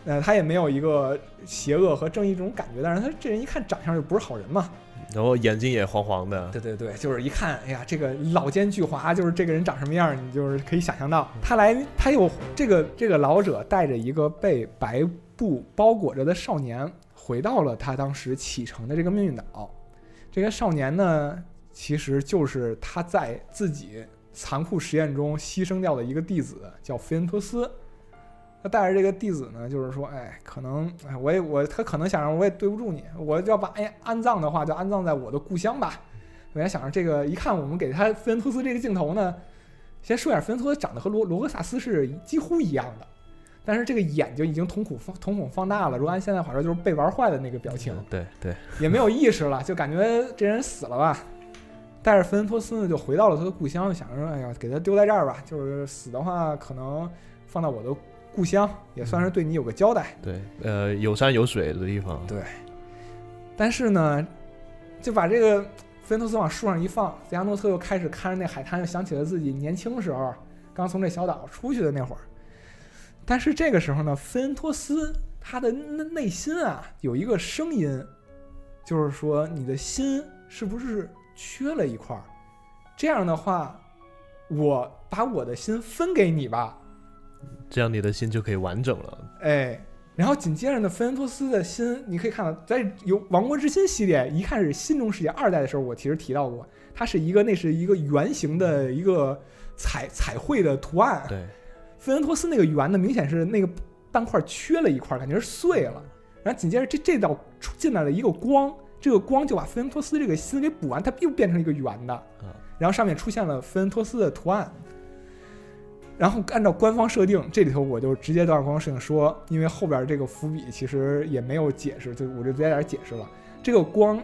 呃，他也没有一个邪恶和正义这种感觉，但是他这人一看长相就不是好人嘛。然后眼睛也黄黄的，对对对，就是一看，哎呀，这个老奸巨猾，就是这个人长什么样，你就是可以想象到。他来，他有这个这个老者带着一个被白布包裹着的少年，回到了他当时启程的这个命运岛。这个少年呢，其实就是他在自己残酷实验中牺牲掉的一个弟子，叫菲恩托斯。他带着这个弟子呢，就是说，哎，可能，哎，我也我他可能想让我也对不住你，我要把哎安葬的话，就安葬在我的故乡吧。本来想着这个，一看我们给他菲恩托斯这个镜头呢，先说一下，菲恩托斯长得和罗罗格萨斯是几乎一样的，但是这个眼睛已经瞳孔放瞳孔放大了，如果按现在话说，就是被玩坏的那个表情，对对，也没有意识了，就感觉这人死了吧。带着菲恩托斯呢，就回到了他的故乡，想着说，哎呀，给他丢在这儿吧，就是死的话，可能放到我的故乡，也算是对你有个交代。对，呃，有山有水的地方，对但是呢，就把这个菲恩托斯往树上一放，泽亚诺特又开始看着那海滩，又想起了自己年轻时候刚从这小岛出去的那会儿。但是这个时候呢，菲恩托斯他的内内心啊有一个声音，就是说你的心是不是缺了一块儿？这样的话，我把我的心分给你吧。这样你的心就可以完整了。哎，然后紧接着呢，菲恩托斯的心，你可以看到，在有《王国之心》系列一看是心中世界二代的时候，我其实提到过，它是一个那是一个圆形的一个彩 彩绘的图案。对，菲恩托斯那个圆呢，明显是那个半块缺了一块，感觉是碎了。然后紧接着这这道出进来了一个光，这个光就把菲恩托斯这个心给补完，它又变成一个圆的。啊，然后上面出现了菲恩托斯的图案。然后按照官方设定，这里头我就直接按照官方设定说，因为后边这个伏笔其实也没有解释，就我就直接在这解释了。这个光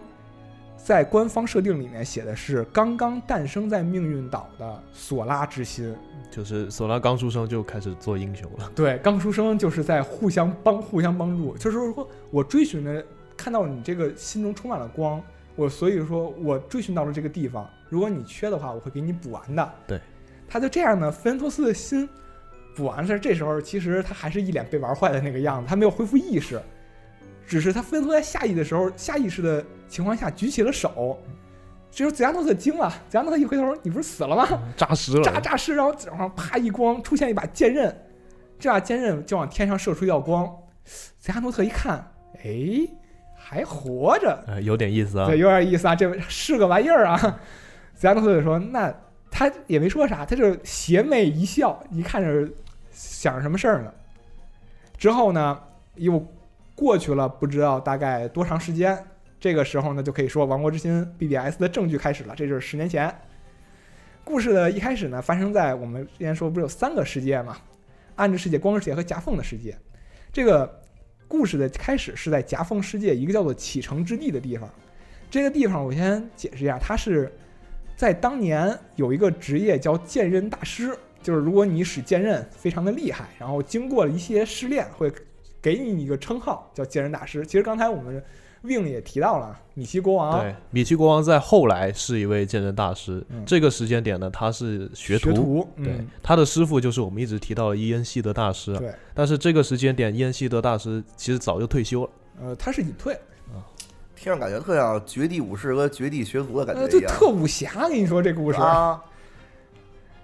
在官方设定里面写的是刚刚诞生在命运岛的索拉之心。就是索拉刚出生就开始做英雄了。对，刚出生就是在互相帮、互相帮助，就是说我追寻着，看到你这个心中充满了光，我所以说我追寻到了这个地方，如果你缺的话，我会给你补完的。对，他就这样呢，菲恩托斯的心补完事，这时候其实他还是一脸被玩坏的那个样子，他没有恢复意识，只是他菲恩托在下意的时候，下意识的情况下举起了手。这时候泽亚诺特惊了，泽亚诺特一回头，你不是死了吗？诈尸了，诈诈尸，然后然后啪一光出现一把剑刃，这把剑刃就往天上射出一道光。泽亚诺特一看，哎，还活着，呃，有点意思啊对，。有点意思啊，这是个玩意儿啊。泽亚诺特就说：“那他也没说啥，他就邪魅一笑，一看是想着什么事儿呢。”之后呢，又过去了不知道大概多长时间。这个时候呢，就可以说《王国之心》BBS 的正剧开始了，这就是十年前。故事的一开始呢，发生在我们之前说不是有三个世界嘛？暗之世界、光之世界和夹缝的世界。这个故事的开始是在夹缝世界一个叫做启程之地的地方。这个地方我先解释一下，它是在当年有一个职业叫剑刃大师，就是如果你使剑刃非常的厉害，然后经过了一些试炼，会给你一个称号叫剑刃大师。其实刚才我们 Win 也提到了米奇国王，对，米奇国王在后来是一位剑刃大师，嗯这个时间点呢，他是学学徒，徒，对嗯，，他的师傅就是我们一直提到的伊恩希德大师啊。对，但是这个时间点，伊恩希德大师其实早就退休了。呃，他是隐退，听着感觉特像绝地武士和绝地学徒的感呃，觉。就特武侠，跟你说这故事。啊，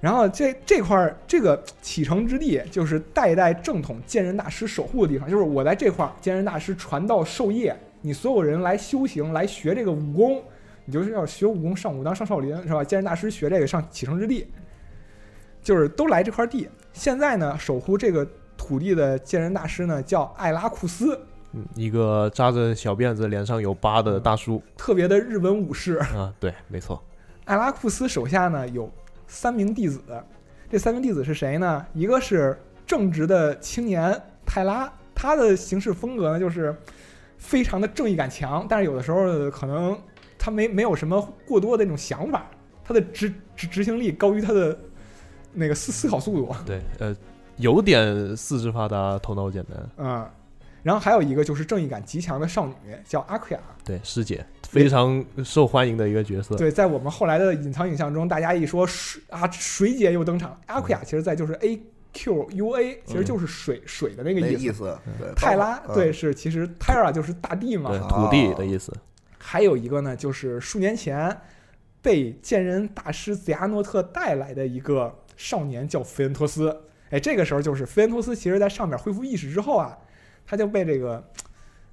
然后这这块儿这个启程之地，就是代代正统剑刃大师守护的地方。就是我在这块儿，剑刃大师传道授业，你所有人来修行，来学这个武功，你就是要学武功上武当上少林是吧？剑刃大师学这个上启程之地，就是都来这块地。现在呢，守护这个土地的剑刃大师呢叫艾拉库斯，嗯，一个扎着小辫子、脸上有疤的大叔特别的日本武士。啊，对，没错，艾拉库斯手下呢有三名弟子，这三名弟子是谁呢？一个是正直的青年泰拉，他的行事风格呢就是非常的正义感强，但是有的时候可能他没没有什么过多的那种想法，他的执执执行力高于他的那个思思考速度，对，呃，有点四肢发达、头脑简单，嗯。然后还有一个就是正义感极强的少女，叫阿奎亚。对，师姐非常受欢迎的一个角色。对，在我们后来的隐藏影像中，大家一说水啊，水姐又登场。阿奎亚其实在就是 A Q U A，其实就是水、水的那个意思。那意思，对，泰拉嗯对是其实 Terra 就是大地嘛土地的意思。还有一个呢，就是数年前被剑人大师泽亚诺特带来的一个少年叫菲恩托斯。哎，这个时候就是菲恩托斯，其实在上面恢复意识之后啊，他就被这个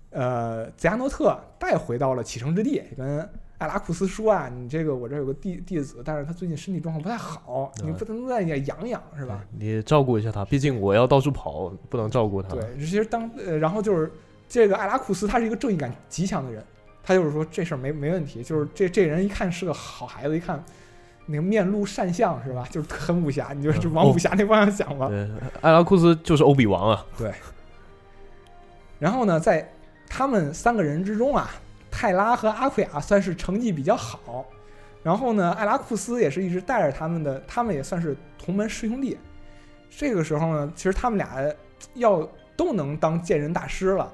呃泽亚诺特带回到了启程之地，跟艾拉库斯说啊，你这个我这有个弟弟子，但是他最近身体状况不太好，你不能在家养养是吧？你照顾一下他，毕竟我要到处跑，不能照顾他。对，其实当呃，然后就是这个艾拉库斯，他是一个正义感极强的人，他就是说这事儿没没问题，就是这这人一看是个好孩子，一看那个面露善相是吧？就是很武侠，你就是嗯往武侠那方向想吧。对，艾拉库斯就是欧比王啊。然后呢，在他们三个人之中啊，泰拉和阿奎亚算是成绩比较好，然后呢，艾拉库斯也是一直带着他们的，他们也算是同门师兄弟。这个时候呢，其实他们俩要都能当剑人大师了，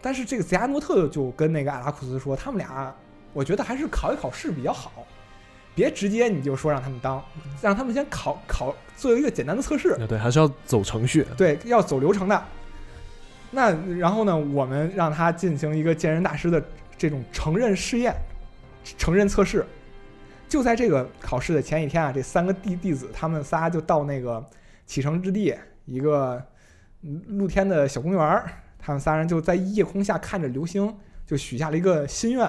但是这个泽亚诺特就跟那个艾拉库斯说，他们俩我觉得还是考一考试比较好，别直接你就说让他们当，让他们先考考做一个简单的测试。对，还是要走程序。对，要走流程的。那然后呢，我们让他进行一个健身大师的这种承认试验、承认测试。就在这个考试的前一天啊，这三个弟弟子他们仨就到那个启程之地一个露天的小公园儿，他们仨人就在夜空下看着流星，就许下了一个心愿。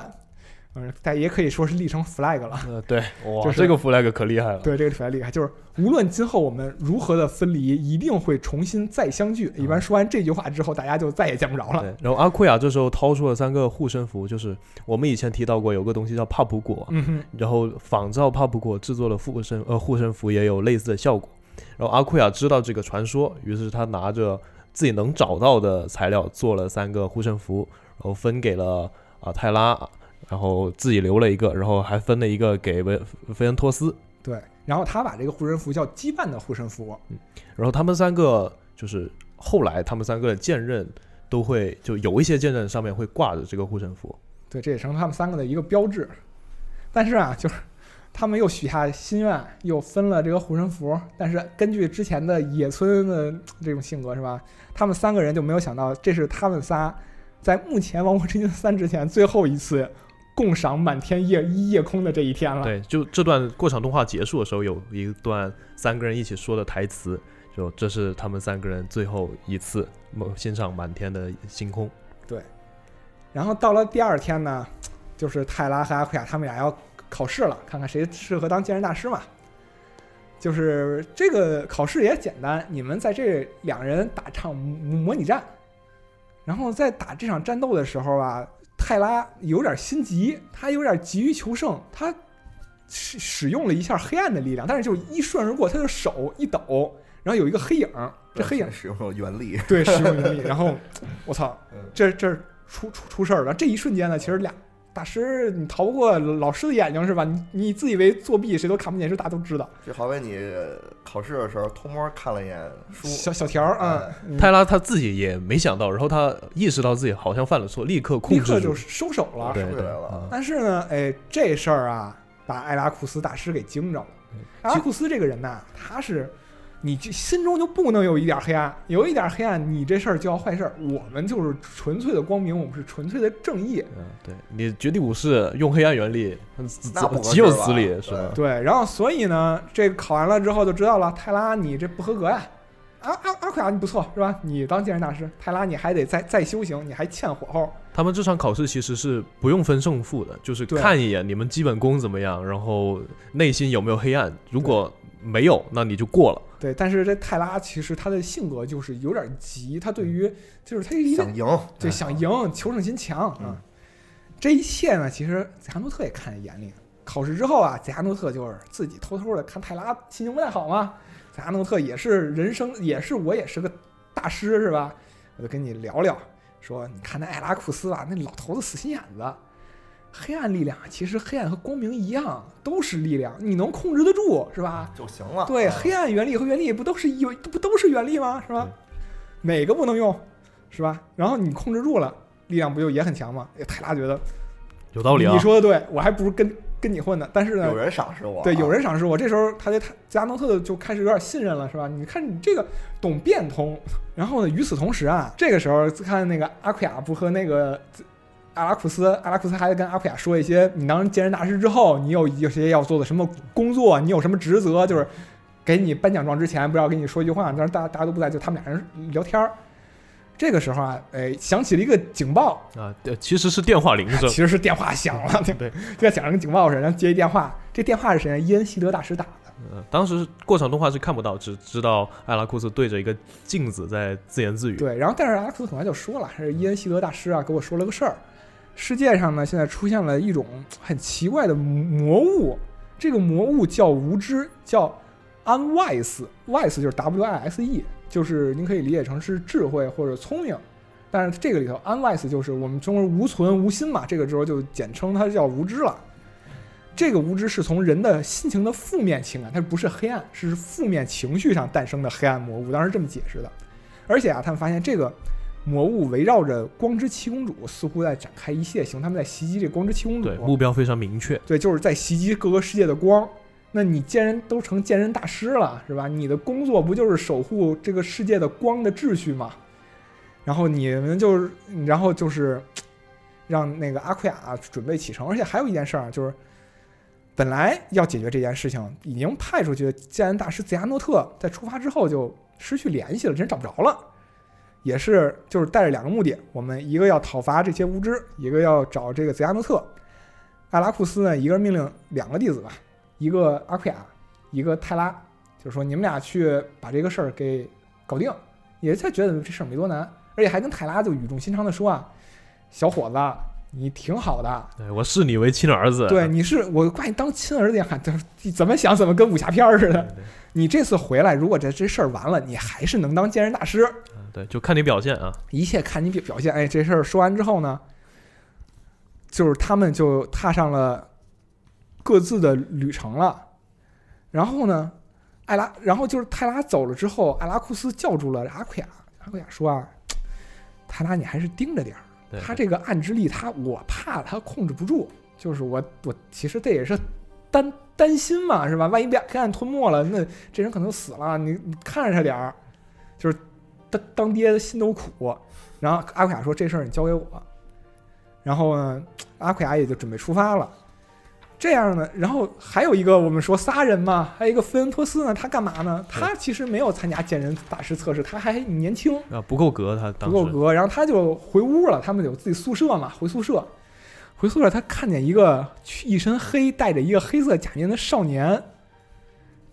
嗯，但也可以说是立成 flag 了。呃，对，哇，就是这个 flag 可厉害了。对，这个特别厉害，就是无论今后我们如何的分离，一定会重新再相聚。一般说完这句话之后，大家就再也见不着了。对，然后阿库亚这时候掏出了三个护身符，就是我们以前提到过有个东西叫帕普果，嗯哼，然后仿照帕普果制作了护身呃护身符也有类似的效果。然后阿库亚知道这个传说，于是他拿着自己能找到的材料做了三个护身符，然后分给了啊、泰拉，然后自己留了一个，然后还分了一个给维菲恩托斯。对。然后他把这个护身符叫羁绊的护身符，嗯然后他们三个就是后来他们三个的剑刃都会就有一些剑刃上面会挂着这个护身符。对，这也成了他们三个的一个标志。但是啊，就是他们又许下心愿，又分了这个护身符。但是根据之前的野村的这种性格是吧，他们三个人就没有想到，这是他们仨在目前《王国之心三》之前最后一次共赏满天夜夜空的这一天了。对，就这段过场动画结束的时候，有一段三个人一起说的台词，就这是他们三个人最后一次欣赏满天的星空。对然后到了第二天呢，就是泰拉和阿奎亚他们俩要考试了，看看谁适合当剑人大师嘛。就是这个考试也简单，你们在这两人打场模模拟战，然后在打这场战斗的时候啊，泰拉有点心急，他有点急于求胜，他使使用了一下黑暗的力量，但是就一瞬而过，他的手一抖，然后有一个黑影，这黑影使用了原力，对使用原力，然后我操嗯，这这出出出事儿了！这一瞬间呢，其实俩大师你逃不过老师的眼睛是吧？你你自以为作弊谁都看不见，是大家都知道。就好比你考试的时候偷摸看了一眼书，小小条儿啊，嗯泰拉他自己也没想到，然后他意识到自己好像犯了错，立刻控制立刻就。收手了。收起来了啊但是呢，哎，这事儿啊，把艾拉库斯大师给惊着了。艾拉库斯这个人呐，他是你这心中就不能有一点黑暗，有一点黑暗，你这事儿就要坏事儿。我们就是纯粹的光明，我们是纯粹的正义。嗯，对你绝地武士用黑暗原力，那极有吧此理，是吧？对，然后所以呢，这个考完了之后就知道了，泰拉你这不合格呀。阿阿阿奎亚你不错是吧？你当剑人大师，泰拉你还得再再修行，你还欠火候。他们这场考试其实是不用分胜负的，就是看一眼你们基本功怎么样，然后内心有没有黑暗。如果没有，那你就过了。对，但是这泰拉其实他的性格就是有点急，他对于就是他一个想赢，对想赢，求胜心强啊。嗯这一切呢，其实泽亚诺特也看在眼里。考试之后啊，泽亚诺特就是自己偷偷的看泰拉心情不太好嘛。泽亚诺特也是人生，也是我也是个大师是吧？我就跟你聊聊，说你看那艾拉库斯啊，那老头子死心眼子。黑暗力量其实黑暗和光明一样，都是力量，你能控制得住是吧？就行了。对，啊黑暗原力和原力不都是有不都是原力吗？是吧？哪个不能用，是吧？然后你控制住了，力量不就也很强吗？哎泰拉觉得有道理啊你，说的对，我还不如跟跟你混呢。但是呢有，人赏识我啊，对，有人赏识我。这时候他对他加诺特就开始有点信任了，是吧？你看你这个懂变通。然后呢，与此同时啊，这个时候看那个阿奎亚不和那个阿拉库斯，阿拉库斯还跟阿奎亚说一些，你当健身大师之后，你有一些要做的什么工作，你有什么职责，就是给你颁奖状之前，不知道跟你说一句话，但是大家大家都不在，就他们俩人聊天儿。这个时候啊，哎，响起了一个警报，啊，对，其实是电话铃声其。实是电话响了，对对，就像响了个警报似的，然后接一电话，这电话是谁呢？伊恩希德大师打的。呃，当时过场动画是看不到，只知道艾拉库斯对着一个镜子在自言自语。对，然后但是阿拉库斯很快就说了，是伊恩希德大师啊给我说了个事儿，世界上呢现在出现了一种很奇怪的魔物，这个魔物叫无知，叫 unwise，wise 就是 W I S E，就是您可以理解成是智慧或者聪明。但是这个里头 unwise 就是我们中国人无存无心嘛，这个时候就简称它叫无知了。这个无知是从人的心情的负面情感，它不是黑暗，是负面情绪上诞生的黑暗魔物，当时这么解释的。而且啊，他们发现这个魔物围绕着光之七公主，似乎在展开一系列行动，他们在袭击这光之七公主。对，目标非常明确。对，就是在袭击各个世界的光。那你剑人都成剑人大师了，是吧？你的工作不就是守护这个世界的光的秩序吗？然后你们就是，然后就是让那个阿奎亚准备启程。而且还有一件事儿啊，就是本来要解决这件事情，已经派出去的剑人大师泽亚诺特在出发之后就失去联系了，真找不着了。也是就是带着两个目的，我们一个要讨伐这些无知，一个要找这个泽亚诺特。艾拉库斯呢，一个命令两个弟子吧，一个阿奎亚，一个泰拉，就是说你们俩去把这个事儿给搞定。也才觉得这事儿没多难，而且还跟泰拉就语重心长的说啊，小伙子，你挺好的，对我视你为亲儿子。对，你是我把你当亲儿子一样，怎么想怎么跟武侠片儿似的。对对你这次回来，如果这这事儿完了，你还是能当剑人大师，嗯对，就看你表现啊。一切看你表表现。哎，这事儿说完之后呢，就是他们就踏上了各自的旅程了。然后呢，艾拉，然后就是泰拉走了之后，艾拉库斯叫住了阿奎亚。阿奎亚说啊，泰拉，你还是盯着点儿。他这个暗之力，他我怕他控制不住，就是我我其实这也是担担心嘛，是吧？万一被黑暗吞没了，那这人可能死了。你你看着他点儿，就是当当爹的心都苦。然后阿奎亚说：“这事儿你交给我。”然后呢，阿奎亚也就准备出发了。这样呢，然后还有一个我们说仨人嘛，还有一个菲恩托斯呢，他干嘛呢？他其实没有参加见人大师测试，他还年轻，啊，不够格，他当时不够格，然后他就回屋了，他们有自己宿舍嘛，回宿舍。回宿舍，他看见一个一身黑、戴着一个黑色假面的少年。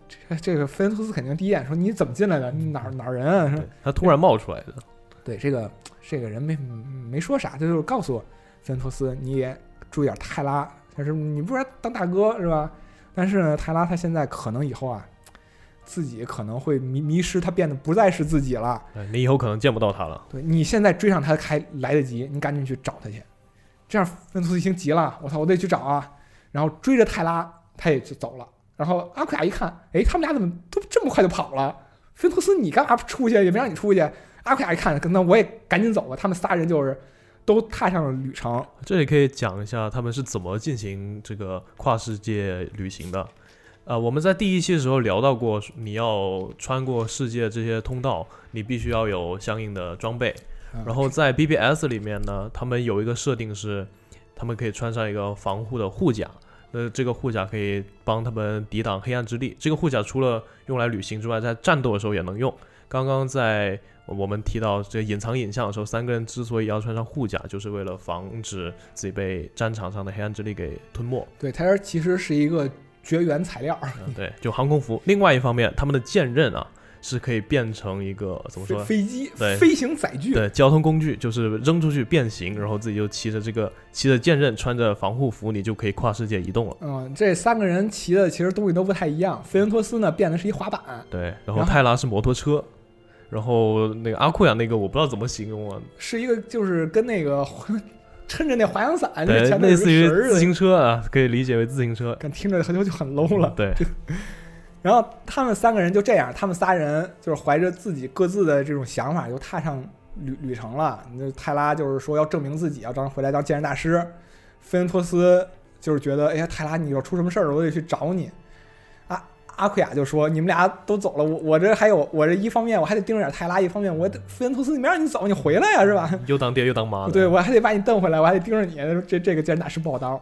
这这个菲恩托斯肯定第一眼说：“你怎么进来的？你哪儿哪儿人啊？”他突然冒出来的，对这个这个人没没说啥，他就是告诉菲恩托斯：“你也注意点泰拉，但是你不是当大哥是吧？但是呢，泰拉他现在可能以后啊，自己可能会迷迷失，他变得不再是自己了。哎你以后可能见不到他了。对你现在追上他还来得及，你赶紧去找他去。这样芬图斯已经急了，我操，我得去找啊！然后追着泰拉，他也就走了。然后阿库亚一看，哎，他们俩怎么都这么快就跑了？芬托斯，你干嘛出去？也没让你出去。阿库亚一看，那我也赶紧走吧。他们仨人就是都踏上了旅程。这里可以讲一下他们是怎么进行这个跨世界旅行的。呃，我们在第一期的时候聊到过，你要穿过世界这些通道，你必须要有相应的装备。嗯然后在 BBS 里面呢，他们有一个设定是，他们可以穿上一个防护的护甲。那，这个护甲可以帮他们抵挡黑暗之力。这个护甲除了用来旅行之外，在战斗的时候也能用。刚刚在我们提到这隐藏影像的时候，三个人之所以要穿上护甲，就是为了防止自己被战场上的黑暗之力给吞没。对，它这其实是一个绝缘材料，嗯，对，就航空服。另外一方面，他们的剑刃啊是可以变成一个怎么说？飞机、对飞行载具。对，交通工具就是扔出去变形，然后自己就骑着这个骑着剑刃，穿着防护服，你就可以跨世界移动了。嗯，这三个人骑的其实东西都不太一样。菲恩托斯呢变的是一滑板，对，然后泰拉是摩托车，然后那个阿库亚那个我不知道怎么形容啊，是一个就是跟那个 撑着那滑翔伞，那对，类似于自行车啊，可以理解为自行车。但听着很就就很 low 了。对，然后他们三个人就这样，他们仨人就是怀着自己各自的这种想法，就踏上旅旅程了。那泰拉就是说要证明自己，要当回来当剑刃大师。菲恩托斯就是觉得，哎呀，泰拉你要出什么事儿了，我得去找你。阿阿库亚就说，你们俩都走了，我我这还有我这一方面我还得盯着点泰拉，一方面我得菲恩托斯你没让你走，你回来呀，是吧？又当爹又当妈的。对，我还得把你瞪回来，我还得盯着你，这这个竟然大是不好当。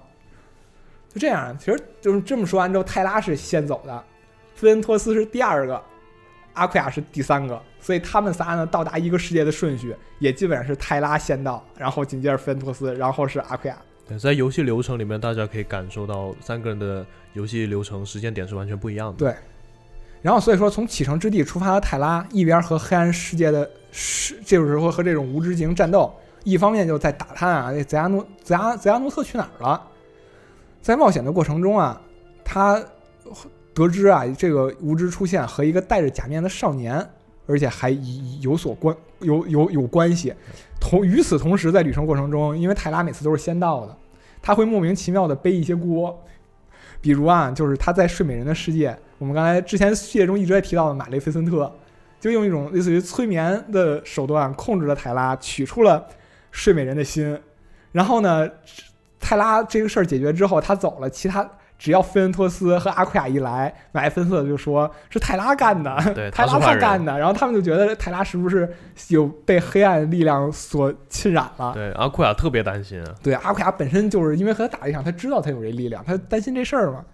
就这样，其实就是这么说完之后，泰拉是先走的，菲恩托斯是第二个，阿奎亚是第三个，所以他们仨呢到达一个世界的顺序也基本上是泰拉先到，然后紧接着菲恩托斯，然后是阿奎亚。对，在游戏流程里面，大家可以感受到三个人的游戏流程时间点是完全不一样的。对然后所以说，从启程之地出发的泰拉，一边和黑暗世界的是，这种时候和这种无知进行战斗，一方面就在打探啊，那泽亚诺泽亚泽亚诺特去哪儿了？在冒险的过程中啊，他得知啊，这个无知出现和一个戴着假面的少年，而且还有有所关有有有关系。同与此同时，在旅程过程中，因为泰拉每次都是先到的，他会莫名其妙的背一些锅，比如啊，就是他在睡美人的世界，我们刚才之前系列中一直在提到的马雷菲森特，就用一种类似于催眠的手段控制了泰拉，取出了睡美人的心。然后呢，泰拉这个事儿解决之后，他走了，其他只要菲恩托斯和阿库亚一来，买芬瑟就说是泰拉干的，对 泰拉他干的。然后他们就觉得泰拉是不是有被黑暗力量所侵染了？对，阿库亚特别担心啊。对，阿库亚本身就是因为和他打了一场，他知道他有这力量，他担心这事儿嘛。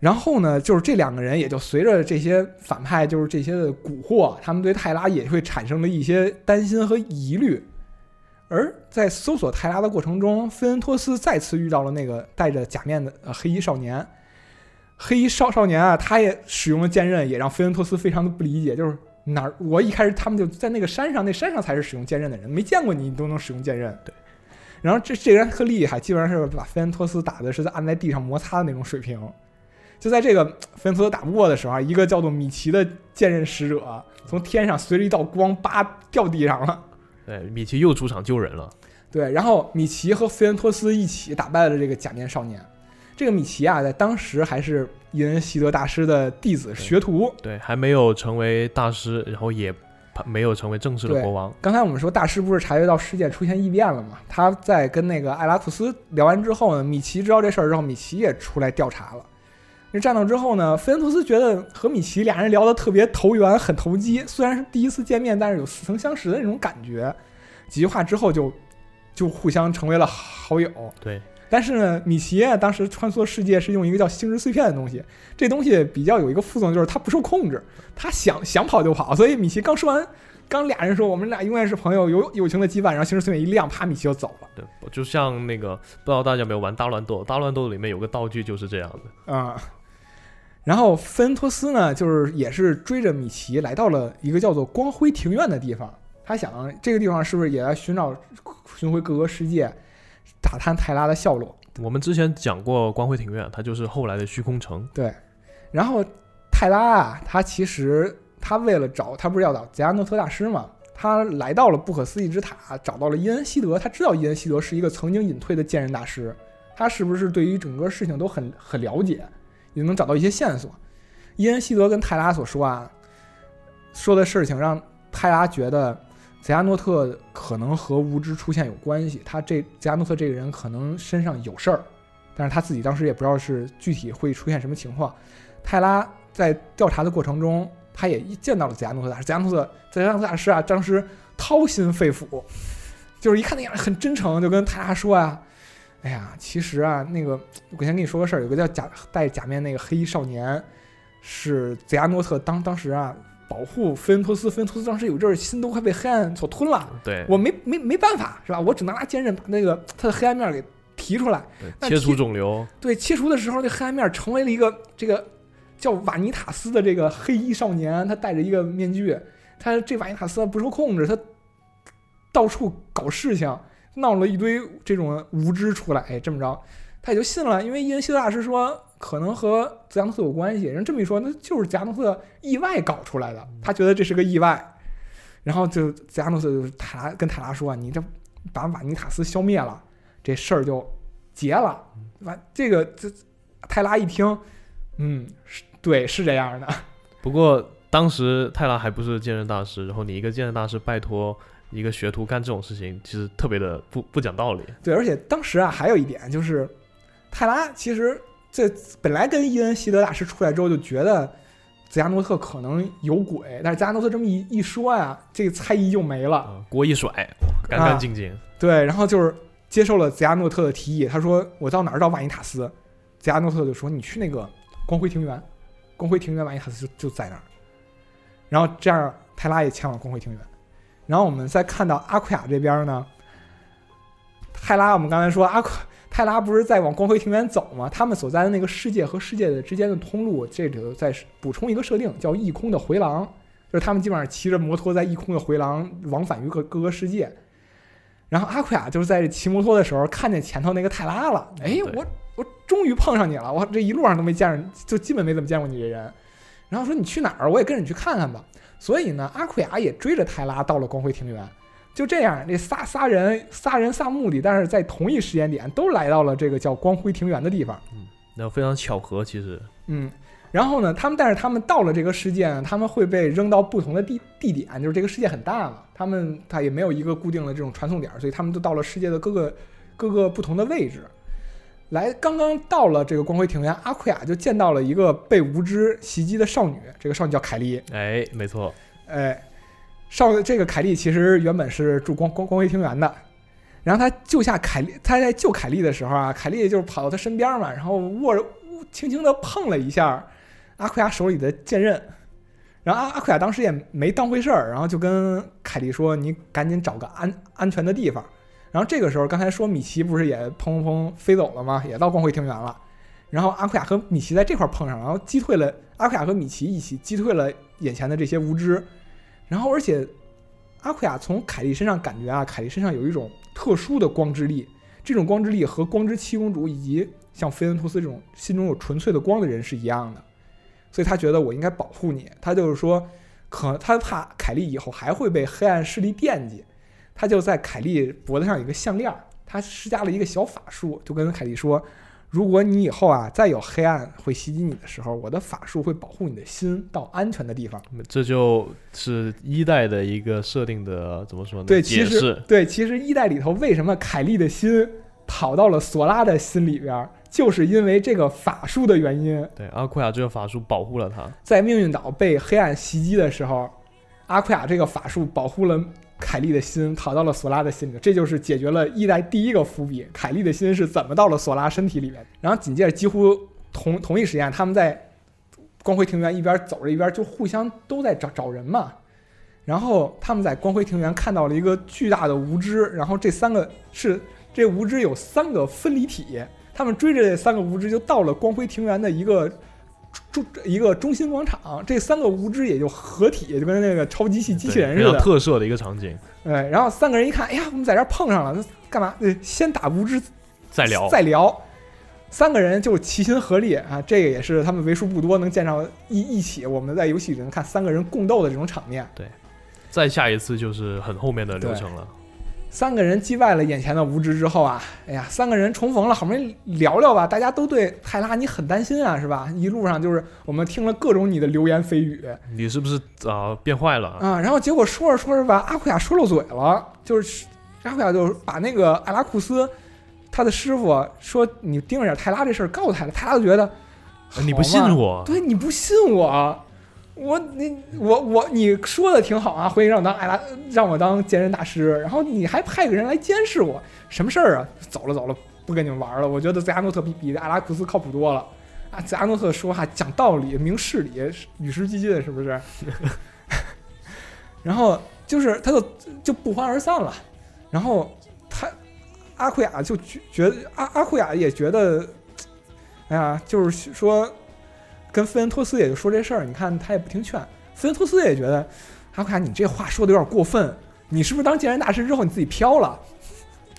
然后呢，就是这两个人也就随着这些反派，就是这些的蛊惑，他们对泰拉也会产生了一些担心和疑虑。而在搜索泰拉的过程中，菲恩托斯再次遇到了那个戴着假面的呃黑衣少年。黑衣少少年啊，他也使用了剑刃，也让菲恩托斯非常的不理解，就是哪儿我一开始他们就在那个山上，那山上才是使用剑刃的人，没见过你，你都能使用剑刃。对。然后这这人特厉害，基本上是把菲恩托斯打的是在按在地上摩擦的那种水平。就在这个菲恩托斯打不过的时候，一个叫做米奇的剑刃使者从天上随着一道光叭掉地上了。对，米奇又出场救人了。对，然后米奇和菲恩托斯一起打败了这个假面少年。这个米奇啊，在当时还是伊恩希德大师的弟子学徒。对，还没有成为大师，然后也没有成为正式的国王。刚才我们说大师不是察觉到世界出现异变了吗？他在跟那个艾拉库斯聊完之后呢，米奇知道这事儿之后，米奇也出来调查了。这战斗之后呢，菲恩图斯觉得和米奇俩人聊得特别投缘，很投机。虽然是第一次见面，但是有似曾相识的那种感觉。几句话之后就就互相成为了好友。对，但是呢，米奇啊，当时穿梭世界是用一个叫星之碎片的东西，这东西比较有一个副作用，就是它不受控制，他想想跑就跑。所以米奇刚说完刚俩人说我们俩永远是朋友，有友情的羁绊，然后星之碎片一亮，啪，米奇就走了。对，就像那个不知道大家有没有玩大乱斗，大乱斗里面有个道具就是这样的。啊、然后芬恩托斯呢，就是也是追着米奇来到了一个叫做光辉庭院的地方。他想，这个地方是不是也在寻找寻回各个世界，打探泰拉的下落？我们之前讲过光辉庭院，它就是后来的虚空城。对。然后泰拉啊，他其实他为了找他不是要找杰安诺特大师嘛，他来到了不可思议之塔，找到了伊恩希德。他知道伊恩希德是一个曾经隐退的剑刃大师，他是不是对于整个事情都很很了解，也能找到一些线索？伊恩希德跟泰拉所说啊，说的事情让泰拉觉得泽亚诺特可能和无知出现有关系，他这泽亚诺特这个人可能身上有事儿，但是他自己当时也不知道是具体会出现什么情况。泰拉在调查的过程中，他也见到了泽亚诺特大师。泽亚诺特泽亚诺特大师啊，当时掏心肺腑，就是一看那样很真诚，就跟泰拉说啊：“哎呀，其实啊，那个我先跟你说个事儿，有个叫假戴假面那个黑衣少年，是泽亚诺特当当时啊保护菲恩托斯，菲恩托斯当时有阵儿心都快被黑暗所吞了，对，我没没没办法是吧？我只能拿剑刃把那个他的黑暗面给提出来。那切除肿瘤，对，切除的时候，那黑暗面成为了一个这个叫瓦尼塔斯的这个黑衣少年，他戴着一个面具，他这瓦尼塔斯不受控制，他到处搞事情，闹了一堆这种无知出来，哎，这么着，他也就信了，因为伊恩希特大师说可能和泽亚诺特有关系，人这么一说，那就是泽亚诺特意外搞出来的，他觉得这是个意外，然后就泽亚诺特就泰拉跟塔拉说，你这把瓦尼塔斯消灭了，这事儿就结了。完，这个这泰拉一听，嗯，是对，是这样的，不过当时泰拉还不是剑刃大师，然后你一个剑刃大师拜托一个学徒干这种事情，其实特别的不不讲道理。对，而且当时啊，还有一点就是，泰拉其实这本来跟伊恩希德大师出来之后就觉得泽亚诺特可能有鬼，但是泽亚诺特这么一一说呀，这个猜疑就没了。啊，锅一甩，干干净净。对，然后就是接受了泽亚诺特的提议，他说我到哪儿找瓦尼塔斯？泽亚诺特就说你去那个光辉庭园，光辉庭园瓦尼塔斯就就在那儿。然后这样泰拉也前往光辉庭园。然后我们再看到阿库亚这边呢，泰拉我们刚才说阿库泰拉不是在往光辉庭园走吗？他们所在的那个世界和世界的之间的通路，这里头再补充一个设定，叫异空的回廊，就是他们基本上骑着摩托在异空的回廊往返于各各个世界。然后阿库亚就是在骑摩托的时候看见前头那个泰拉了，哎，我我终于碰上你了，我这一路上都没见着，就基本没怎么见过你这人。然后说你去哪儿，我也跟着你去看看吧。所以呢，阿库亚也追着泰拉到了光辉庭园。就这样，这仨仨人仨人仨目的，但是在同一时间点都来到了这个叫光辉庭园的地方。嗯那非常巧合，其实嗯，然后呢，他们但是他们到了这个世界呢，他们会被扔到不同的地地点，就是这个世界很大嘛，他们他也没有一个固定的这种传送点，所以他们都到了世界的各个各个不同的位置。来，刚刚到了这个光辉庭园，阿库亚就见到了一个被无知袭击的少女，这个少女叫凯莉。哎，没错，哎，少这个凯莉其实原本是住光光光辉庭园的，然后他救下凯莉，他在救凯莉的时候啊，凯莉就是跑到他身边嘛，然后握着轻轻的碰了一下阿库亚手里的剑刃，然后阿阿库亚当时也没当回事儿，然后就跟凯莉说：“你赶紧找个安安全的地方。”然后这个时候，刚才说米奇不是也砰砰砰飞走了吗？也到光辉庭园了。然后阿库亚和米奇在这块碰上，然后击退了阿库亚和米奇一起击退了眼前的这些无知。然后而且阿库亚从凯莉身上感觉啊，凯莉身上有一种特殊的光之力，这种光之力和光之七公主以及像菲恩图斯这种心中有纯粹的光的人是一样的，所以他觉得我应该保护你。他就是说，可他怕凯莉以后还会被黑暗势力惦记，他就在凯莉脖子上有一个项链儿，他施加了一个小法术，就跟凯莉说。如果你以后啊再有黑暗会袭击你的时候，我的法术会保护你的心到安全的地方。这就是一代的一个设定的怎么说呢？对，其实对，其实一代里头为什么凯莉的心跑到了索拉的心里边儿，就是因为这个法术的原因。对阿库亚这个法术保护了他。在命运岛被黑暗袭击的时候，阿库亚这个法术保护了凯莉的心，跑到了索拉的心里，这就是解决了一代第一个伏笔。凯莉的心是怎么到了索拉身体里面？然后紧接着，几乎同同一时间，他们在光辉庭园一边走着一边就互相都在找找人嘛。然后他们在光辉庭园看到了一个巨大的无知，然后这三个是这无知有三个分离体，他们追着这三个无知就到了光辉庭园的一个中一个中心广场，这三个无知也就合体，就跟那个超级系机器人似的。特色的一个场景，对，然后三个人一看，哎呀，我们在这碰上了，那干嘛？对，先打无知再聊。再聊。三个人就齐心合力啊，这个也是他们为数不多能见到一一起我们在游戏里能看三个人共斗的这种场面。对再下一次就是很后面的流程了。三个人击败了眼前的无知之后啊，哎呀，三个人重逢了，好不容易聊聊吧。大家都对泰拉你很担心啊，是吧？一路上就是我们听了各种你的流言蜚语你是不是啊、变坏了？啊，然后结果说着说着吧，阿库亚说漏嘴了，就是阿库亚就把那个艾拉库斯他的师傅说你盯着点泰拉这事儿告诉泰拉，泰拉就觉得你不信我？对，你不信我，我你我我你说的挺好啊，回去让我当艾拉，让我当剑人大师，然后你还派个人来监视我，什么事儿啊？走了走了，不跟你们玩了。我觉得泽亚诺特比比艾拉库斯靠谱多了啊！泽亚诺特说话讲道理，明事理，与时俱进，是不是？然后就是他就就不欢而散了，然后他阿库亚就觉觉得阿阿库亚也觉得，哎呀，就是说跟费恩托斯也就说这事儿，你看他也不听劝，费恩托斯也觉得阿库亚你这话说的有点过分，你是不是当剑人大师之后你自己飘了，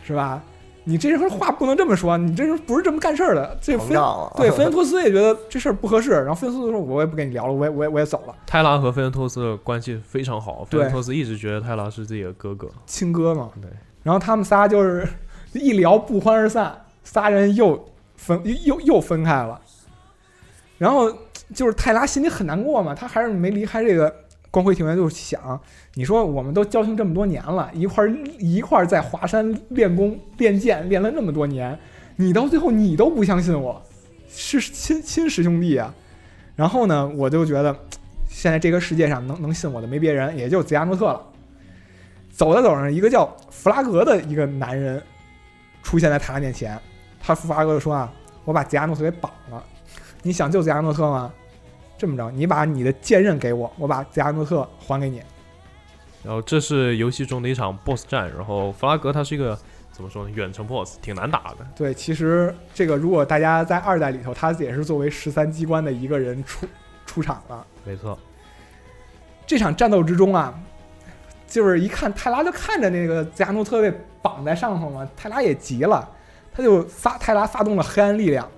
是吧？你这人话不能这么说，你这人不是这么干事儿的。这膨费胀了。对菲恩托斯也觉得这事儿不合适，然后菲恩托斯说：“我也不跟你聊了，我也我也我也走了，泰拉和菲恩托斯的关系非常好，菲恩托斯一直觉得泰拉是自己的哥哥。亲哥嘛。”对，然后他们仨就是 一聊不欢而散，仨人又分又又分开了。然后就是泰拉心里很难过嘛，他还是没离开这个光辉庭园，就想你说我们都交情这么多年了，一块一块在华山练功练剑练了那么多年，你到最后你都不相信我，是亲亲师兄弟啊。然后呢，我就觉得现在这个世界上能能信我的没别人，也就泽亚诺特了。走着走着，一个叫弗拉格的一个男人出现在泰拉面前，他弗拉格就说啊：“我把泽亚诺特给绑了，你想救泽亚诺特吗？这么着，你把你的剑刃给我，我把泽亚诺特还给你。然后这是游戏中的一场 BOSS 战，然后弗拉格他是一个怎么说呢，远程 BOSS，挺难打的。对，其实这个如果大家在二代里头，他也是作为十三机关的一个人出出场了。没错，这场战斗之中啊，就是一看泰拉就看着那个泽亚诺特被绑在上头嘛，泰拉也急了，他就发泰拉发动了黑暗力量。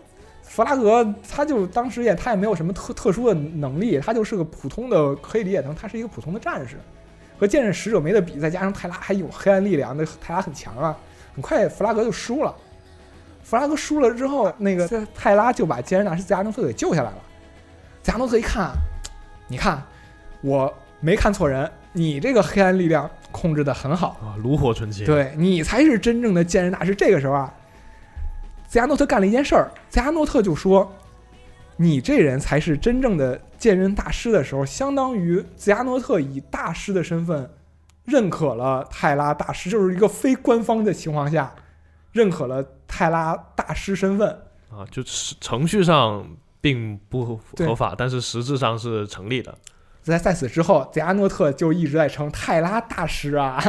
弗拉格他就当时也他也没有什么特特殊的能力，他就是个普通的可以理解成他是一个普通的战士，和剑刃使者没得比，再加上泰拉还有黑暗力量，那泰拉很强啊。很快弗拉格就输了，弗拉格输了之后，那个泰拉就把剑刃大师泽亚诺特给救下来了。泽亚诺特一看，你看我没看错人，你这个黑暗力量控制的很好，啊，炉火纯青。，对你才是真正的剑刃大师。这个时候啊，泽亚诺特干了一件事儿，泽亚诺特就说：“你这人才是真正的剑刃大师的时候，相当于泽亚诺特以大师的身份认可了泰拉大师，就是一个非官方的情况下认可了泰拉大师身份。啊，就是程序上并不合法，但是实质上是成立的。在在此之后，泽亚诺特就一直在称泰拉大师啊。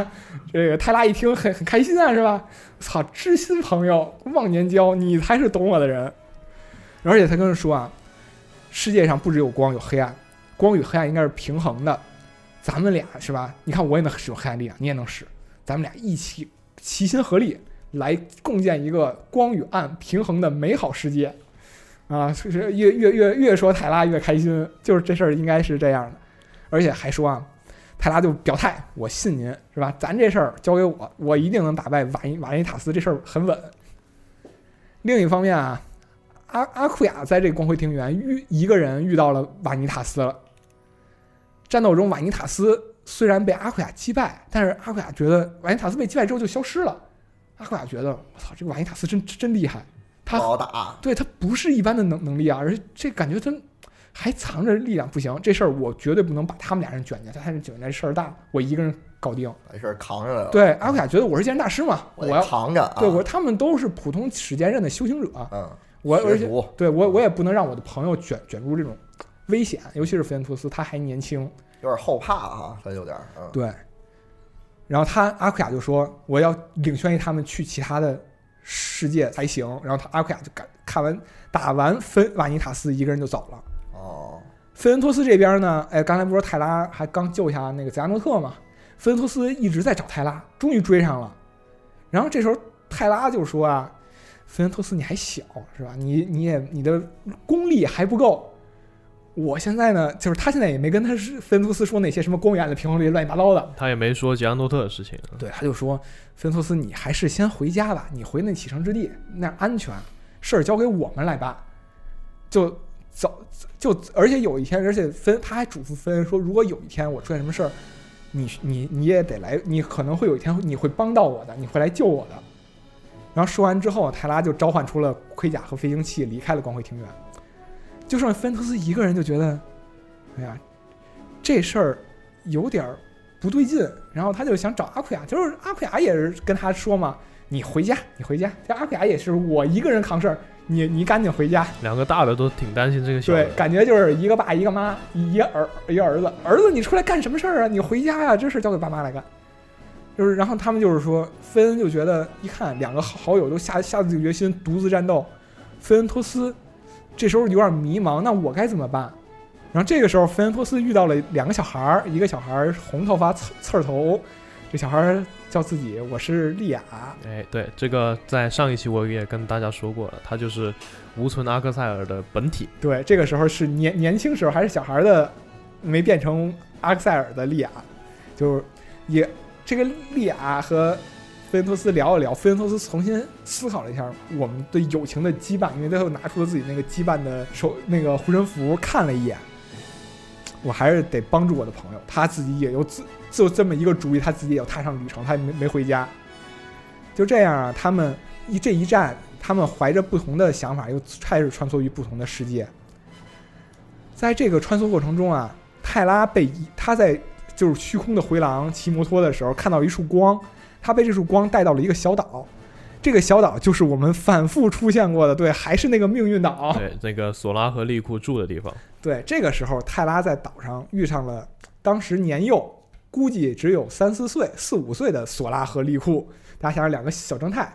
这个泰拉一听很很开心啊，是吧？操，知心朋友，忘年交，你才是懂我的人。而且他跟人说啊，世界上不只有光有黑暗，光与黑暗应该是平衡的。咱们俩是吧？你看我也能使用黑暗力量，你也能使，咱们俩一起齐心合力来共建一个光与暗平衡的美好世界。啊，是是越越越越说泰拉越开心，就是这事儿应该是这样的。而且还说啊，泰拉就表态，我信您是吧？咱这事儿交给我，我一定能打败瓦尼瓦尼塔斯，这事儿很稳。另一方面啊，阿阿库亚在这光辉庭园遇一个人遇到了瓦尼塔斯了。战斗中，瓦尼塔斯虽然被阿库亚击败，但是阿库亚觉得瓦尼塔斯被击败之后就消失了。阿库亚觉得，我操，这个瓦尼塔斯真真厉害，他好打，对他不是一般的能能力啊，而且这感觉他还藏着力量，不行，这事儿我绝对不能把他们俩人卷进去，他们卷进来事儿大，我一个人搞定。没事儿扛着来了。对，阿库亚觉得我是剑人大师嘛，我要扛着啊。对我他们都是普通使剑刃的修行者，嗯，我而且对我我也不能让我的朋友卷卷入这种危险，尤其是弗兰托斯，他还年轻，有点后怕啊，他有点儿，嗯，对。然后他阿库亚就说：“我要领宣他们去其他的世界才行。”然后他阿库亚就赶看完打完芬瓦尼塔斯，一个人就走了。哦，费恩托斯这边呢，哎，刚才不是说泰拉还刚救下那个泽亚诺特吗？费恩托斯一直在找泰拉，终于追上了。然后这时候泰拉就说啊：“费恩托斯，你还小是吧？你你也你的功力还不够。我现在呢，就是他现在也没跟他是费恩托斯说那些什么光源的平衡力乱七八糟的。他也没说吉安诺特的事情。对，他就说费恩托斯，你还是先回家吧，你回那启程之地那样安全，事儿交给我们来办。就走就，而且有一天，而且芬他还嘱咐芬说，如果有一天我出现什么事儿，你你你也得来，你可能会有一天你会帮到我的，你会来救我的。然后说完之后，泰拉就召唤出了盔甲和飞行器，离开了光辉庭院。就剩芬特斯一个人，就觉得，哎呀，这事儿有点不对劲。然后他就想找阿库亚，就是阿库亚也是跟他说嘛，你回家，你回家。这阿库亚也是我一个人扛事儿，你你赶紧回家。两个大的都挺担心这个小对，，感觉就是一个爸一个妈，一个儿一个儿子，儿子你出来干什么事儿啊？你回家呀、这事儿交给爸妈来干。就是，然后他们就是说，菲恩就觉得一看两个好友都下下定决心独自战斗，菲恩托斯这时候有点迷茫，那我该怎么办？然后这个时候，菲恩托斯遇到了两个小孩儿，一个小孩儿红头发刺刺儿头，这小孩儿叫自己我是莉亚，哎，对，这个在上一期我也跟大家说过了，他就是无存阿克塞尔的本体。对，这个时候是年年轻时候还是小孩儿的，没变成阿克塞尔的莉亚，就是也这个莉亚和菲恩托斯聊了聊，菲恩托斯重新思考了一下我们对友情的羁绊，因为他又拿出了自己那个羁绊的手那个护身符看了一眼，我还是得帮助我的朋友，他自己也有自就这么一个主意，他自己也要踏上旅程，他也没没回家，就这样啊，他们一这一战，他们怀着不同的想法，又开始穿梭于不同的世界。在这个穿梭过程中啊，泰拉被他在就是虚空的回廊骑摩托的时候，看到一束光，他被这束光带到了一个小岛。这个小岛就是我们反复出现过的，对，还是那个命运岛。对，那个索拉和利库住的地方。对，这个时候泰拉在岛上遇上了当时年幼，估计只有三四岁、四五岁的索拉和利库。大家想想，两个小正太，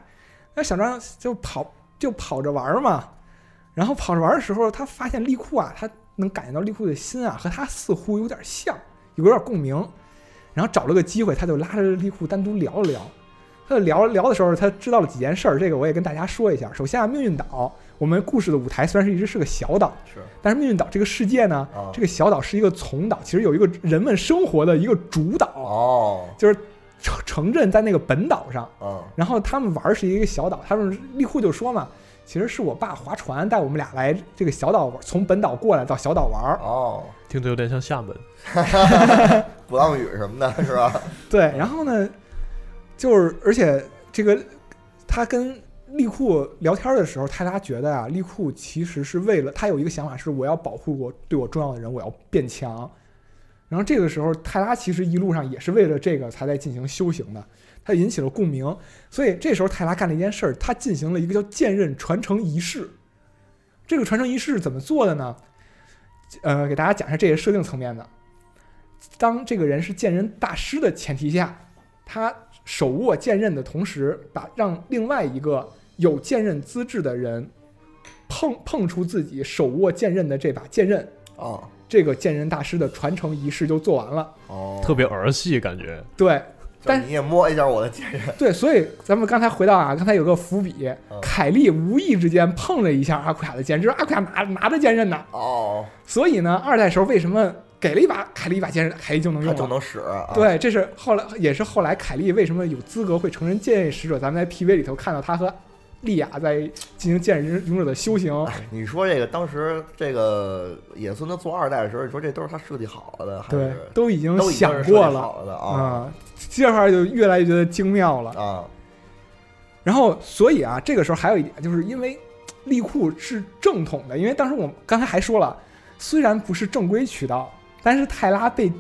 那小张就跑就跑着玩嘛。然后跑着玩的时候，他发现利库啊，他能感觉到利库的心啊，和他似乎有点像，有点共鸣。然后找了个机会，他就拉着利库单独聊了聊。他聊聊的时候，他知道了几件事儿，这个我也跟大家说一下。首先啊，命运岛，我们故事的舞台虽然是一直是个小岛，是。但是命运岛这个世界呢，啊。这个小岛是一个从岛，其实有一个人们生活的一个主岛，哦，就是城城镇在那个本岛上，嗯然后他们玩是一个小岛，他们立库就说嘛，其实是我爸划船带我们俩来这个小岛玩，从本岛过来到小岛玩，哦，听着有点像厦门。鼓浪屿什么的，是吧？对，然后呢，就是而且这个他跟利库聊天的时候，泰拉觉得啊，利库其实是为了他有一个想法是我要保护我对我重要的人，我要变强。然后这个时候，泰拉其实一路上也是为了这个才在进行修行的，他引起了共鸣。所以这时候泰拉干了一件事儿，他进行了一个叫剑刃传承仪式。这个传承仪式是怎么做的呢？呃，给大家讲一下这些设定层面的。当这个人是剑刃大师的前提下，他手握剑刃的同时，把让另外一个有剑刃资质的人碰碰出自己手握剑刃的这把剑刃，啊这个剑刃大师的传承仪式就做完了。哦，特别儿戏感觉。对但你也摸一下我的剑刃，对，所以咱们刚才回到啊，刚才有个伏笔，嗯凯莉无意之间碰了一下阿库亚的剑，就是阿库亚拿拿着剑刃呢，哦，所以呢，二代时候为什么给了一把凯莉一把剑刃，凯莉就能他用了？就能使，啊，对，这是后来也是后来凯莉为什么有资格会成为剑刃使者？咱们在 PV 里头看到他和莉亚在进行剑刃勇者的修行。你说这个当时这个野村他做二代的时候，你说这都是他设计好了的，还对是，都已经都已经想过了好了的啊啊、这块儿就越来越觉得精妙了。啊然后，所以啊，这个时候还有一点，就是因为利库是正统的，因为当时我们刚才还说了，虽然不是正规渠道，但是泰拉被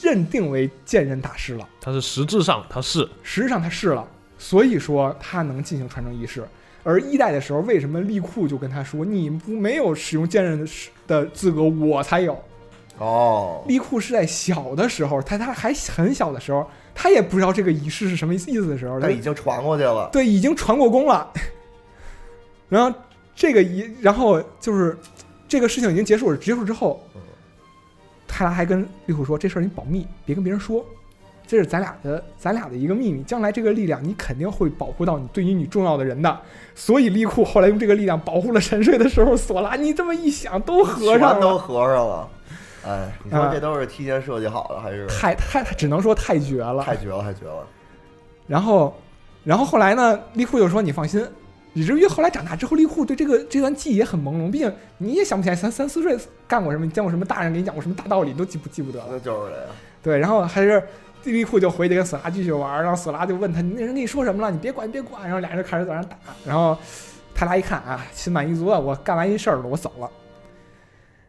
认定为剑刃大师了。他是实质上他是实质上他是了，所以说他能进行传承仪式。而一代的时候，为什么利库就跟他说：“你不没有使用剑刃的时的资格，我才有。”哦，利库是在小的时候，他他还很小的时候，他也不知道这个仪式是什么意思的时候，他他已经传过去了。对已经传过功了。然后这个仪，然后就是这个事情已经结束了，结束之后嗯，泰拉还跟利库说：“这事儿你保密，别跟别人说，这是咱俩的咱俩的一个秘密。将来这个力量你肯定会保护到你对于你重要的人的。”所以利库后来用这个力量保护了沉睡的时候，索拉，你这么一想都合上了都，合上了。哎，你说啊这都是提前设计好的，还是太太只能说太绝了。太绝了，太绝了？然后，然后后来呢，利库就说：“你放心。”以至于后来长大之后，利库对这个这段记忆也很朦胧，毕竟你也想不起来三三四岁干过什么，你见过什么大人给你讲过什么大道理，你都记不记不得了。那就是这样。对，然后还是利库就回去跟索拉继续玩，然后索拉就问他：“那人跟你说什么了？你别管，你别管。”然后俩人就开始在那打。然后泰拉一看啊，心满意足了，我干完一事儿了，我走了。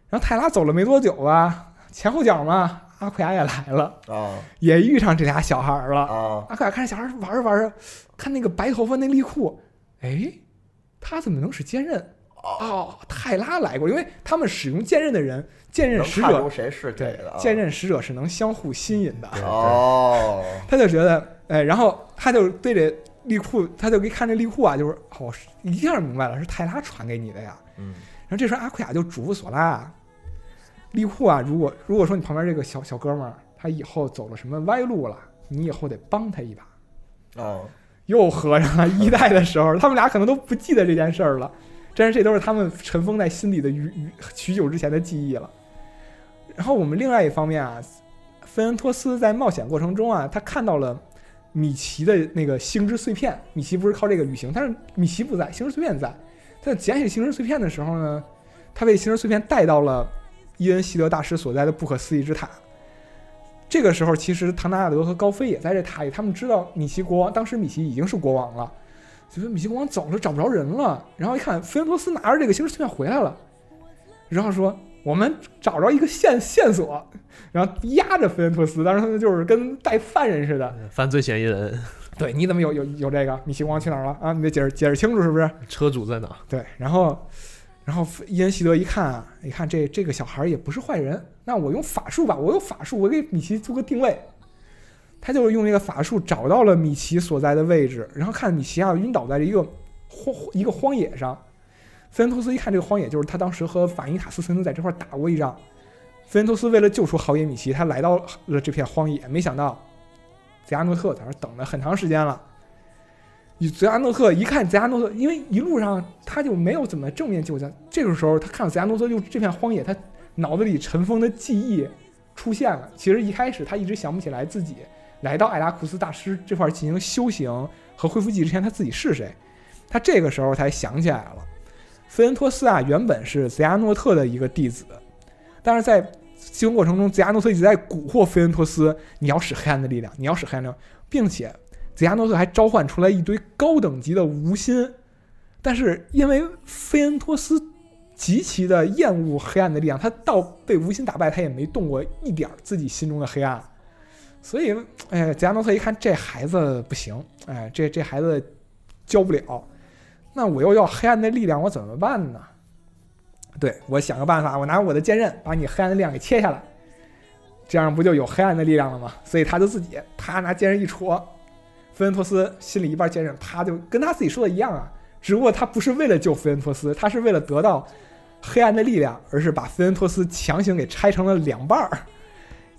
然后泰拉走了没多久吧，前后脚嘛，阿奎亚也来了，啊 也遇上这俩小孩了。啊，阿奎亚看这小孩玩着玩着，看那个白头发那利库，哎，他怎么能使剑刃？哦，泰拉来过，因为他们使用剑刃的人，剑刃使者谁是这对个啊？剑刃使者是能相互吸引的。哦，他就觉得，哎，然后他就对着利库，他就一看这利库啊，就是哦，是一下明白了，是泰拉传给你的呀。嗯然后这时候阿奎亚就嘱咐索拉啊，利库啊，如果如果说你旁边这个小小哥们儿他以后走了什么歪路了，你以后得帮他一把。哦，又合上了。一代的时候，他们俩可能都不记得这件事儿了，但是这都是他们尘封在心里的余余许久之前的记忆了。然后我们另外一方面啊，菲恩托斯在冒险过程中啊，他看到了米奇的那个星之碎片。米奇不是靠这个旅行，但是米奇不在，星之碎片在。他捡起星之碎片的时候呢，他被星之碎片带到了伊恩希德大师所在的不可思议之塔。这个时候，其实唐纳亚德和高飞也在这塔里，他们知道米奇国王，当时米奇已经是国王了，就说米奇国王走了，找不着人了。然后一看，菲恩托斯拿着这个星之碎片回来了，然后说我们找着一个线线索，然后压着菲恩托斯，当时他们就是跟带犯人似的。犯罪嫌疑人，对，你怎么有有有这个米奇国王去哪儿了啊？你得解释解释清楚，是不是？车主在哪？对，然后，然后伊恩希德一看啊，一看这这个小孩也不是坏人，那我用法术吧，我有法术，我给米奇做个定位。他就是用这个法术找到了米奇所在的位置，然后看米奇啊晕倒在一个荒一个荒野上。菲恩托斯一看这个荒野，就是他当时和法因塔斯曾经在这块打过一仗。菲恩托斯为了救出好野米奇，他来到了这片荒野，没想到泽亚诺特在那等了很长时间了。与泽亚诺特一看泽亚诺特，因为一路上他就没有怎么正面救他，这个时候他看到泽亚诺特就这片荒野，他脑子里尘封的记忆出现了。其实一开始他一直想不起来自己来到艾拉库斯大师这块进行修行和恢复记忆之前他自己是谁，他这个时候才想起来了。菲恩托斯啊，原本是泽亚诺特的一个弟子，但是在修行过程中，泽亚诺特一直在蛊惑菲恩托斯，你要使黑暗的力量，你要使黑暗力量，并且泽亚诺特还召唤出来一堆高等级的无心，但是因为菲恩托斯极其的厌恶黑暗的力量，他到被无心打败，他也没动过一点自己心中的黑暗，所以，哎，泽亚诺特一看这孩子不行，哎，这这孩子教不了，那我又要黑暗的力量，我怎么办呢？对我想个办法，我拿我的剑刃把你黑暗的力量给切下来，这样不就有黑暗的力量了吗？所以他就自己他拿剑刃一戳，菲恩托斯心里一半剑刃，啪就跟他自己说的一样啊，只不过他不是为了救菲恩托斯，他是为了得到黑暗的力量，而是把菲恩托斯强行给拆成了两半儿。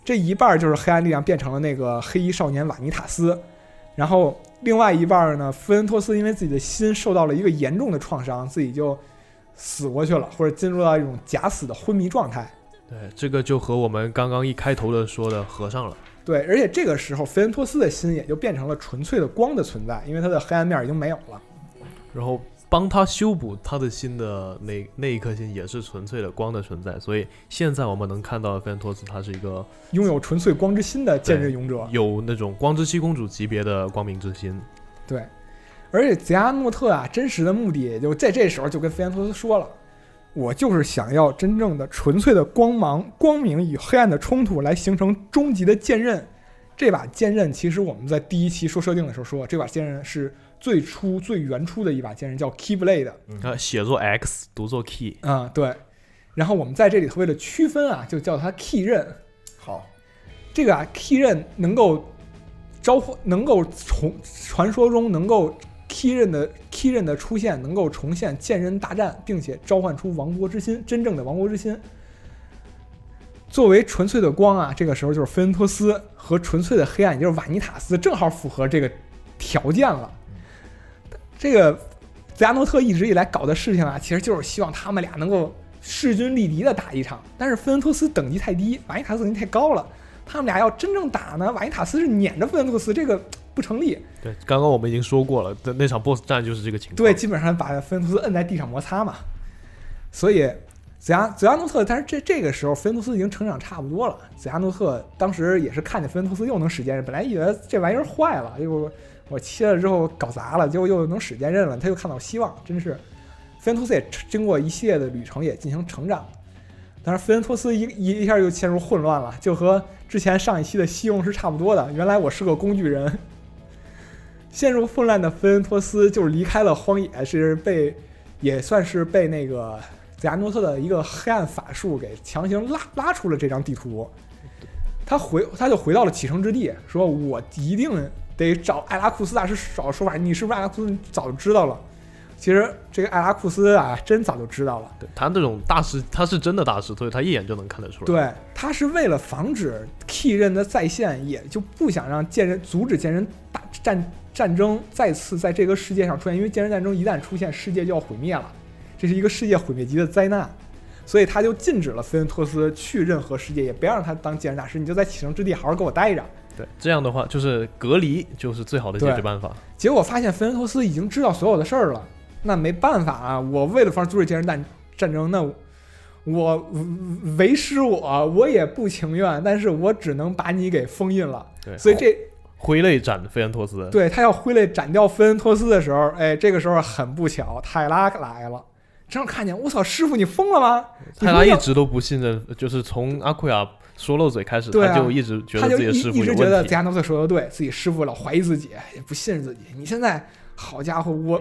这一半儿就是黑暗力量变成了那个黑衣少年瓦尼塔斯，然后另外一半儿呢，菲恩托斯因为自己的心受到了一个严重的创伤，自己就死过去了，或者进入到一种假死的昏迷状态。对，这个就和我们刚刚一开头的说的合上了。对，而且这个时候菲恩托斯的心也就变成了纯粹的光的存在，因为他的黑暗面已经没有了。然后帮他修补他的心的那那一颗心也是纯粹的光的存在，所以现在我们能看到菲恩托斯他是一个拥有纯粹光之心的剑刃勇者。有那种光之七公主级别的光明之心。对，而且泽亚诺特啊，真实的目的也就在这时候就跟菲恩托斯说了，我就是想要真正的纯粹的光芒、光明与黑暗的冲突，来形成终极的剑刃。这把剑刃其实我们在第一期说设定的时候说，这把剑刃是最初最原初的一把剑刃，叫 Keyblade。呃，写作 X，读作 key。啊、对。然后我们在这里头为了区分啊，就叫它 key 刃。好，这个啊，key 刃能够召唤，能够重传说中能够 key 刃的 key 刃的出现，能够重现剑刃大战，并且召唤出王国之心，真正的王国之心。作为纯粹的光啊，这个时候就是菲恩托斯和纯粹的黑暗，也就是瓦尼塔斯，正好符合这个条件了。这个泽亚诺特一直以来搞的事情啊，其实就是希望他们俩能够势均力敌的打一场。但是菲恩托斯等级太低，瓦伊塔斯等级太高了，他们俩要真正打呢，瓦伊塔斯是撵着菲恩托斯，这个不成立。对，刚刚我们已经说过了，那那场 BOSS 战就是这个情况。对，基本上把菲恩托斯摁在地上摩擦嘛。所以泽亚泽亚诺特，但是这这个时候菲恩托斯已经成长差不多了。泽亚诺特当时也是看见菲恩托斯又能使剑刃，本来以为这玩意儿坏了，又我切了之后搞砸了，结果又能使剑刃了，他又看到希望，真是。菲恩托斯也经过一系列的旅程，也进行成长。但是菲恩托斯一一一下又陷入混乱了，就和之前上一期的西勇是差不多的。原来我是个工具人，陷入混乱的菲恩托斯就是离开了荒野，是被也算是被那个泽亚诺特的一个黑暗法术给强行拉拉出了这张地图。他回他就回到了启程之地，说我一定得找艾拉库斯大师找说法。你是不是艾拉库斯？早就知道了。其实这个艾拉库斯啊，真早就知道了。对他这种大师，他是真的大师，所以他一眼就能看得出来。对，他是为了防止 key 刃的再现，也就不想让剑人阻止剑人大战战争再次在这个世界上出现，因为剑人战争一旦出现，世界就要毁灭了，这是一个世界毁灭级的灾难，所以他就禁止了菲恩托斯去任何世界，也不要让他当剑人大师，你就在启程之地好好给我待着。对，这样的话就是隔离，就是最好的解决办法。结果发现菲恩托斯已经知道所有的事儿了。那没办法啊！我为了防止阻止剑人战战争，那我为师我我也不情愿，但是我只能把你给封印了。对，所以这挥泪斩菲恩托斯。对他要挥泪斩掉菲恩托斯的时候，哎，这个时候很不巧，泰拉来了，正好看见我操，师傅你疯了吗？泰拉一直都不信任，就是从阿库亚说漏嘴开始，他就一直觉得自己的师傅一直觉得泽亚诺特说的对，自己师傅老怀疑自己，也不信任自己。你现在好家伙，我。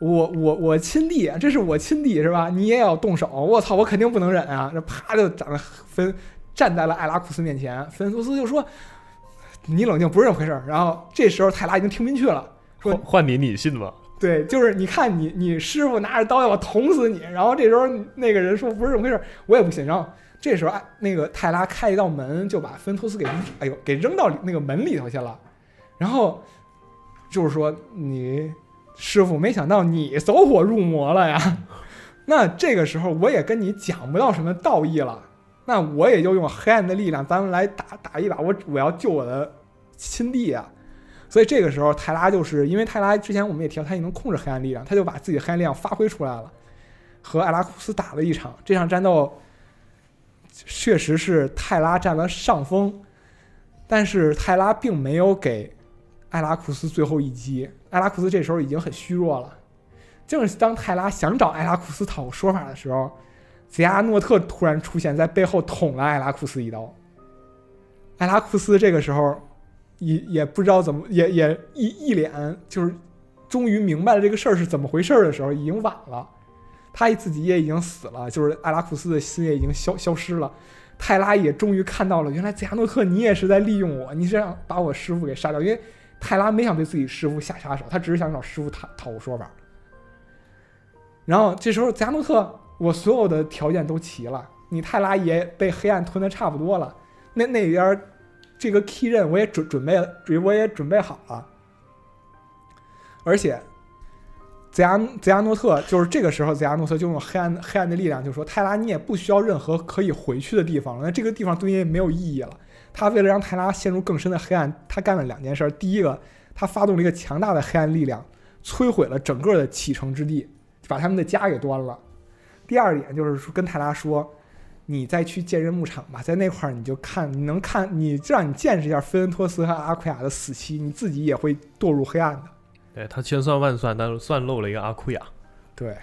我我我亲弟，这是我亲弟是吧？你也要动手？我操！我肯定不能忍啊！这啪就长得分站在了艾拉库斯面前。芬苏斯就说：“你冷静，不是这么回事儿。”然后这时候泰拉已经听不进去了，说：“换你，你信吗？” 对，就是你看你你师傅拿着刀要捅死你。然后这时候那个人说：“不是这么回事儿，我也不信。”然后这时候哎，那个泰拉开一道门，就把芬托斯给哎呦给扔到那个门里头去了。然后就是说你。师傅，没想到你走火入魔了呀！那这个时候我也跟你讲不到什么道义了，那我也就用黑暗的力量，咱们来打打一把。我我要救我的亲弟啊！所以这个时候泰拉就是因为泰拉之前我们也提到他也能控制黑暗力量，他就把自己黑暗力量发挥出来了，和艾拉库斯打了一场。这场战斗确实是泰拉占了上风，但是泰拉并没有给艾拉库斯最后一击。艾拉库斯这时候已经很虚弱了，正是当泰拉想找艾拉库斯讨说法的时候，泽亚诺特突然出现在背后捅了艾拉库斯一刀。艾拉库斯这个时候也也不知道怎么，也也一一脸就是终于明白了这个事儿是怎么回事的时候，已经晚了，他自己也已经死了，就是艾拉库斯的心也已经消消失了。泰拉也终于看到了，原来泽亚诺特你也是在利用我，你是想把我师傅给杀掉，因为。泰拉没想对自己师傅下杀手，他只是想找师傅讨讨个说法。然后这时候，加诺特，我所有的条件都齐了，你泰拉也被黑暗吞的差不多了，那那边这个 key 刃我也准准备，我也准备好了。而且，泽亚泽亚诺特就是这个时候，泽亚诺特就用黑暗黑暗的力量，就说泰拉，你也不需要任何可以回去的地方了，那这个地方对你也没有意义了。他为了让泰拉陷入更深的黑暗，他干了两件事。第一个，他发动了一个强大的黑暗力量，摧毁了整个的启程之地，把他们的家给端了。第二点就是说，跟泰拉说：“你再去剑刃牧场吧，在那块儿你就看，你能看，你让你见识一下菲恩托斯和阿库亚的死期，你自己也会堕入黑暗的。”对他千算万算，但是算漏了一个阿库亚。对。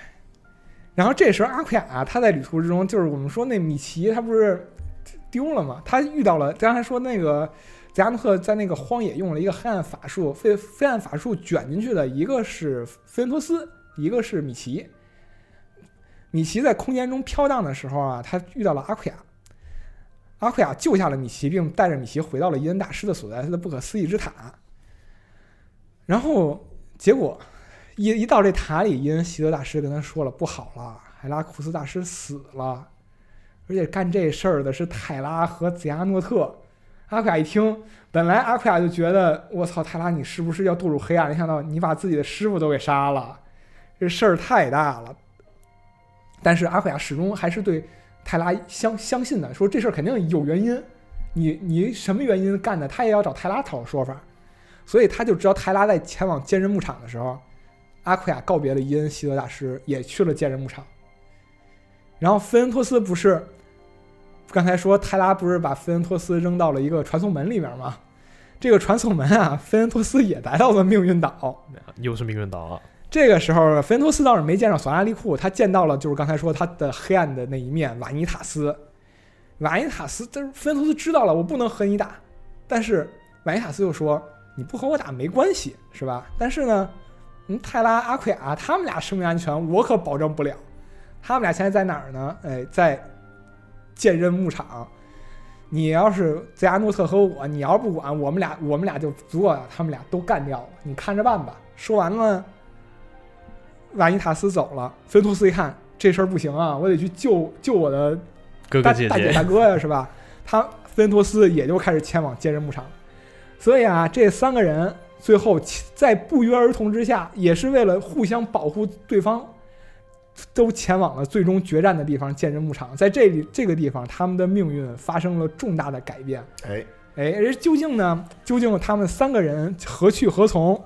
然后这时候阿库亚他在旅途之中，就是我们说那米奇，他不是。丢了嘛？他遇到了刚才说那个泽亚诺特在那个荒野用了一个黑暗法术，非非暗法术卷进去的一个是菲恩托斯，一个是米奇。米奇在空间中飘荡的时候啊，他遇到了阿库亚，阿库亚救下了米奇，并带着米奇回到了伊恩大师的所在，他的不可思议之塔。然后结果一一到这塔里，伊恩希德大师跟他说了：“不好了，海拉库斯大师死了，而且干这事儿的是泰拉和紫亚诺特。”阿奎亚一听，本来阿奎亚就觉得我操，泰拉你是不是要堕入黑暗？没想到你把自己的师傅都给杀了，这事儿太大了。但是阿奎亚始终还是对泰拉相相信的，说这事儿肯定有原因，你你什么原因干的？他也要找泰拉讨说法，所以他就知道泰拉在前往坚韧牧场的时候，阿库亚告别了伊恩希德大师，也去了坚韧牧场。然后菲恩托斯不是。刚才说泰拉不是把菲恩托斯扔到了一个传送门里面吗？这个传送门啊，菲恩托斯也来到了命运岛，又是命运岛啊！这个时候，菲恩托斯倒是没见着索拉利库，他见到了就是刚才说他的黑暗的那一面瓦尼塔斯。瓦尼塔斯，这菲恩托斯知道了，我不能和你打，但是瓦尼塔斯又说你不和我打没关系，是吧？但是呢，嗯，泰拉阿奎亚他们俩生命安全我可保证不了。他们俩现在在哪儿呢？哎，在。剑刃牧场，你要是泽亚诺特和我，你要不管我们俩，我们俩就足够把他们俩都干掉了。你看着办吧。说完了，瓦尼塔斯走了。菲托斯一看这事儿不行啊，我得去救救我的哥哥姐姐大哥呀，是吧？他菲托斯也就开始前往剑刃牧场。所以啊，这三个人最后在不约而同之下，也是为了互相保护对方。都前往了最终决战的地方——剑刃牧场。在这里，这个地方，他们的命运发生了重大的改变。哎哎，而究竟呢？究竟他们三个人何去何从？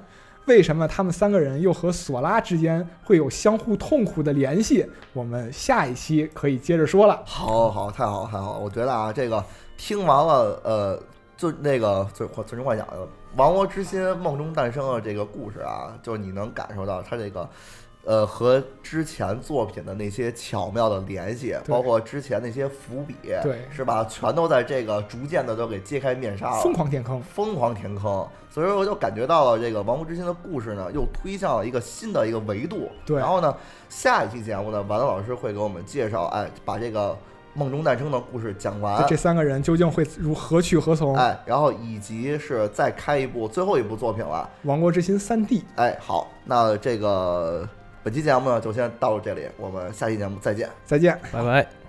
为什么他们三个人又和索拉之间会有相互痛苦的联系？我们下一期可以接着说了。好，好，太好，太好！我觉得啊，这个听完了，呃，就那个最最终幻想的《亡国之心》梦中诞生的这个故事啊，就是你能感受到他这个。呃，和之前作品的那些巧妙的联系，包括之前那些伏笔，对，是吧？全都在这个逐渐的都给揭开面纱了，疯狂填坑，疯狂填坑。所以说我就感觉到了这个《王国之心》的故事呢，又推向了一个新的一个维度。对，然后呢，下一期节目呢，丸子老师会给我们介绍，哎，把这个梦中诞生的故事讲完，这三个人究竟会如何去何从？哎，然后以及是再开一部最后一部作品了，《王国之心》三 D。哎，好，那这个。本期节目呢，就先到这里，我们下期节目再见，再见，拜拜。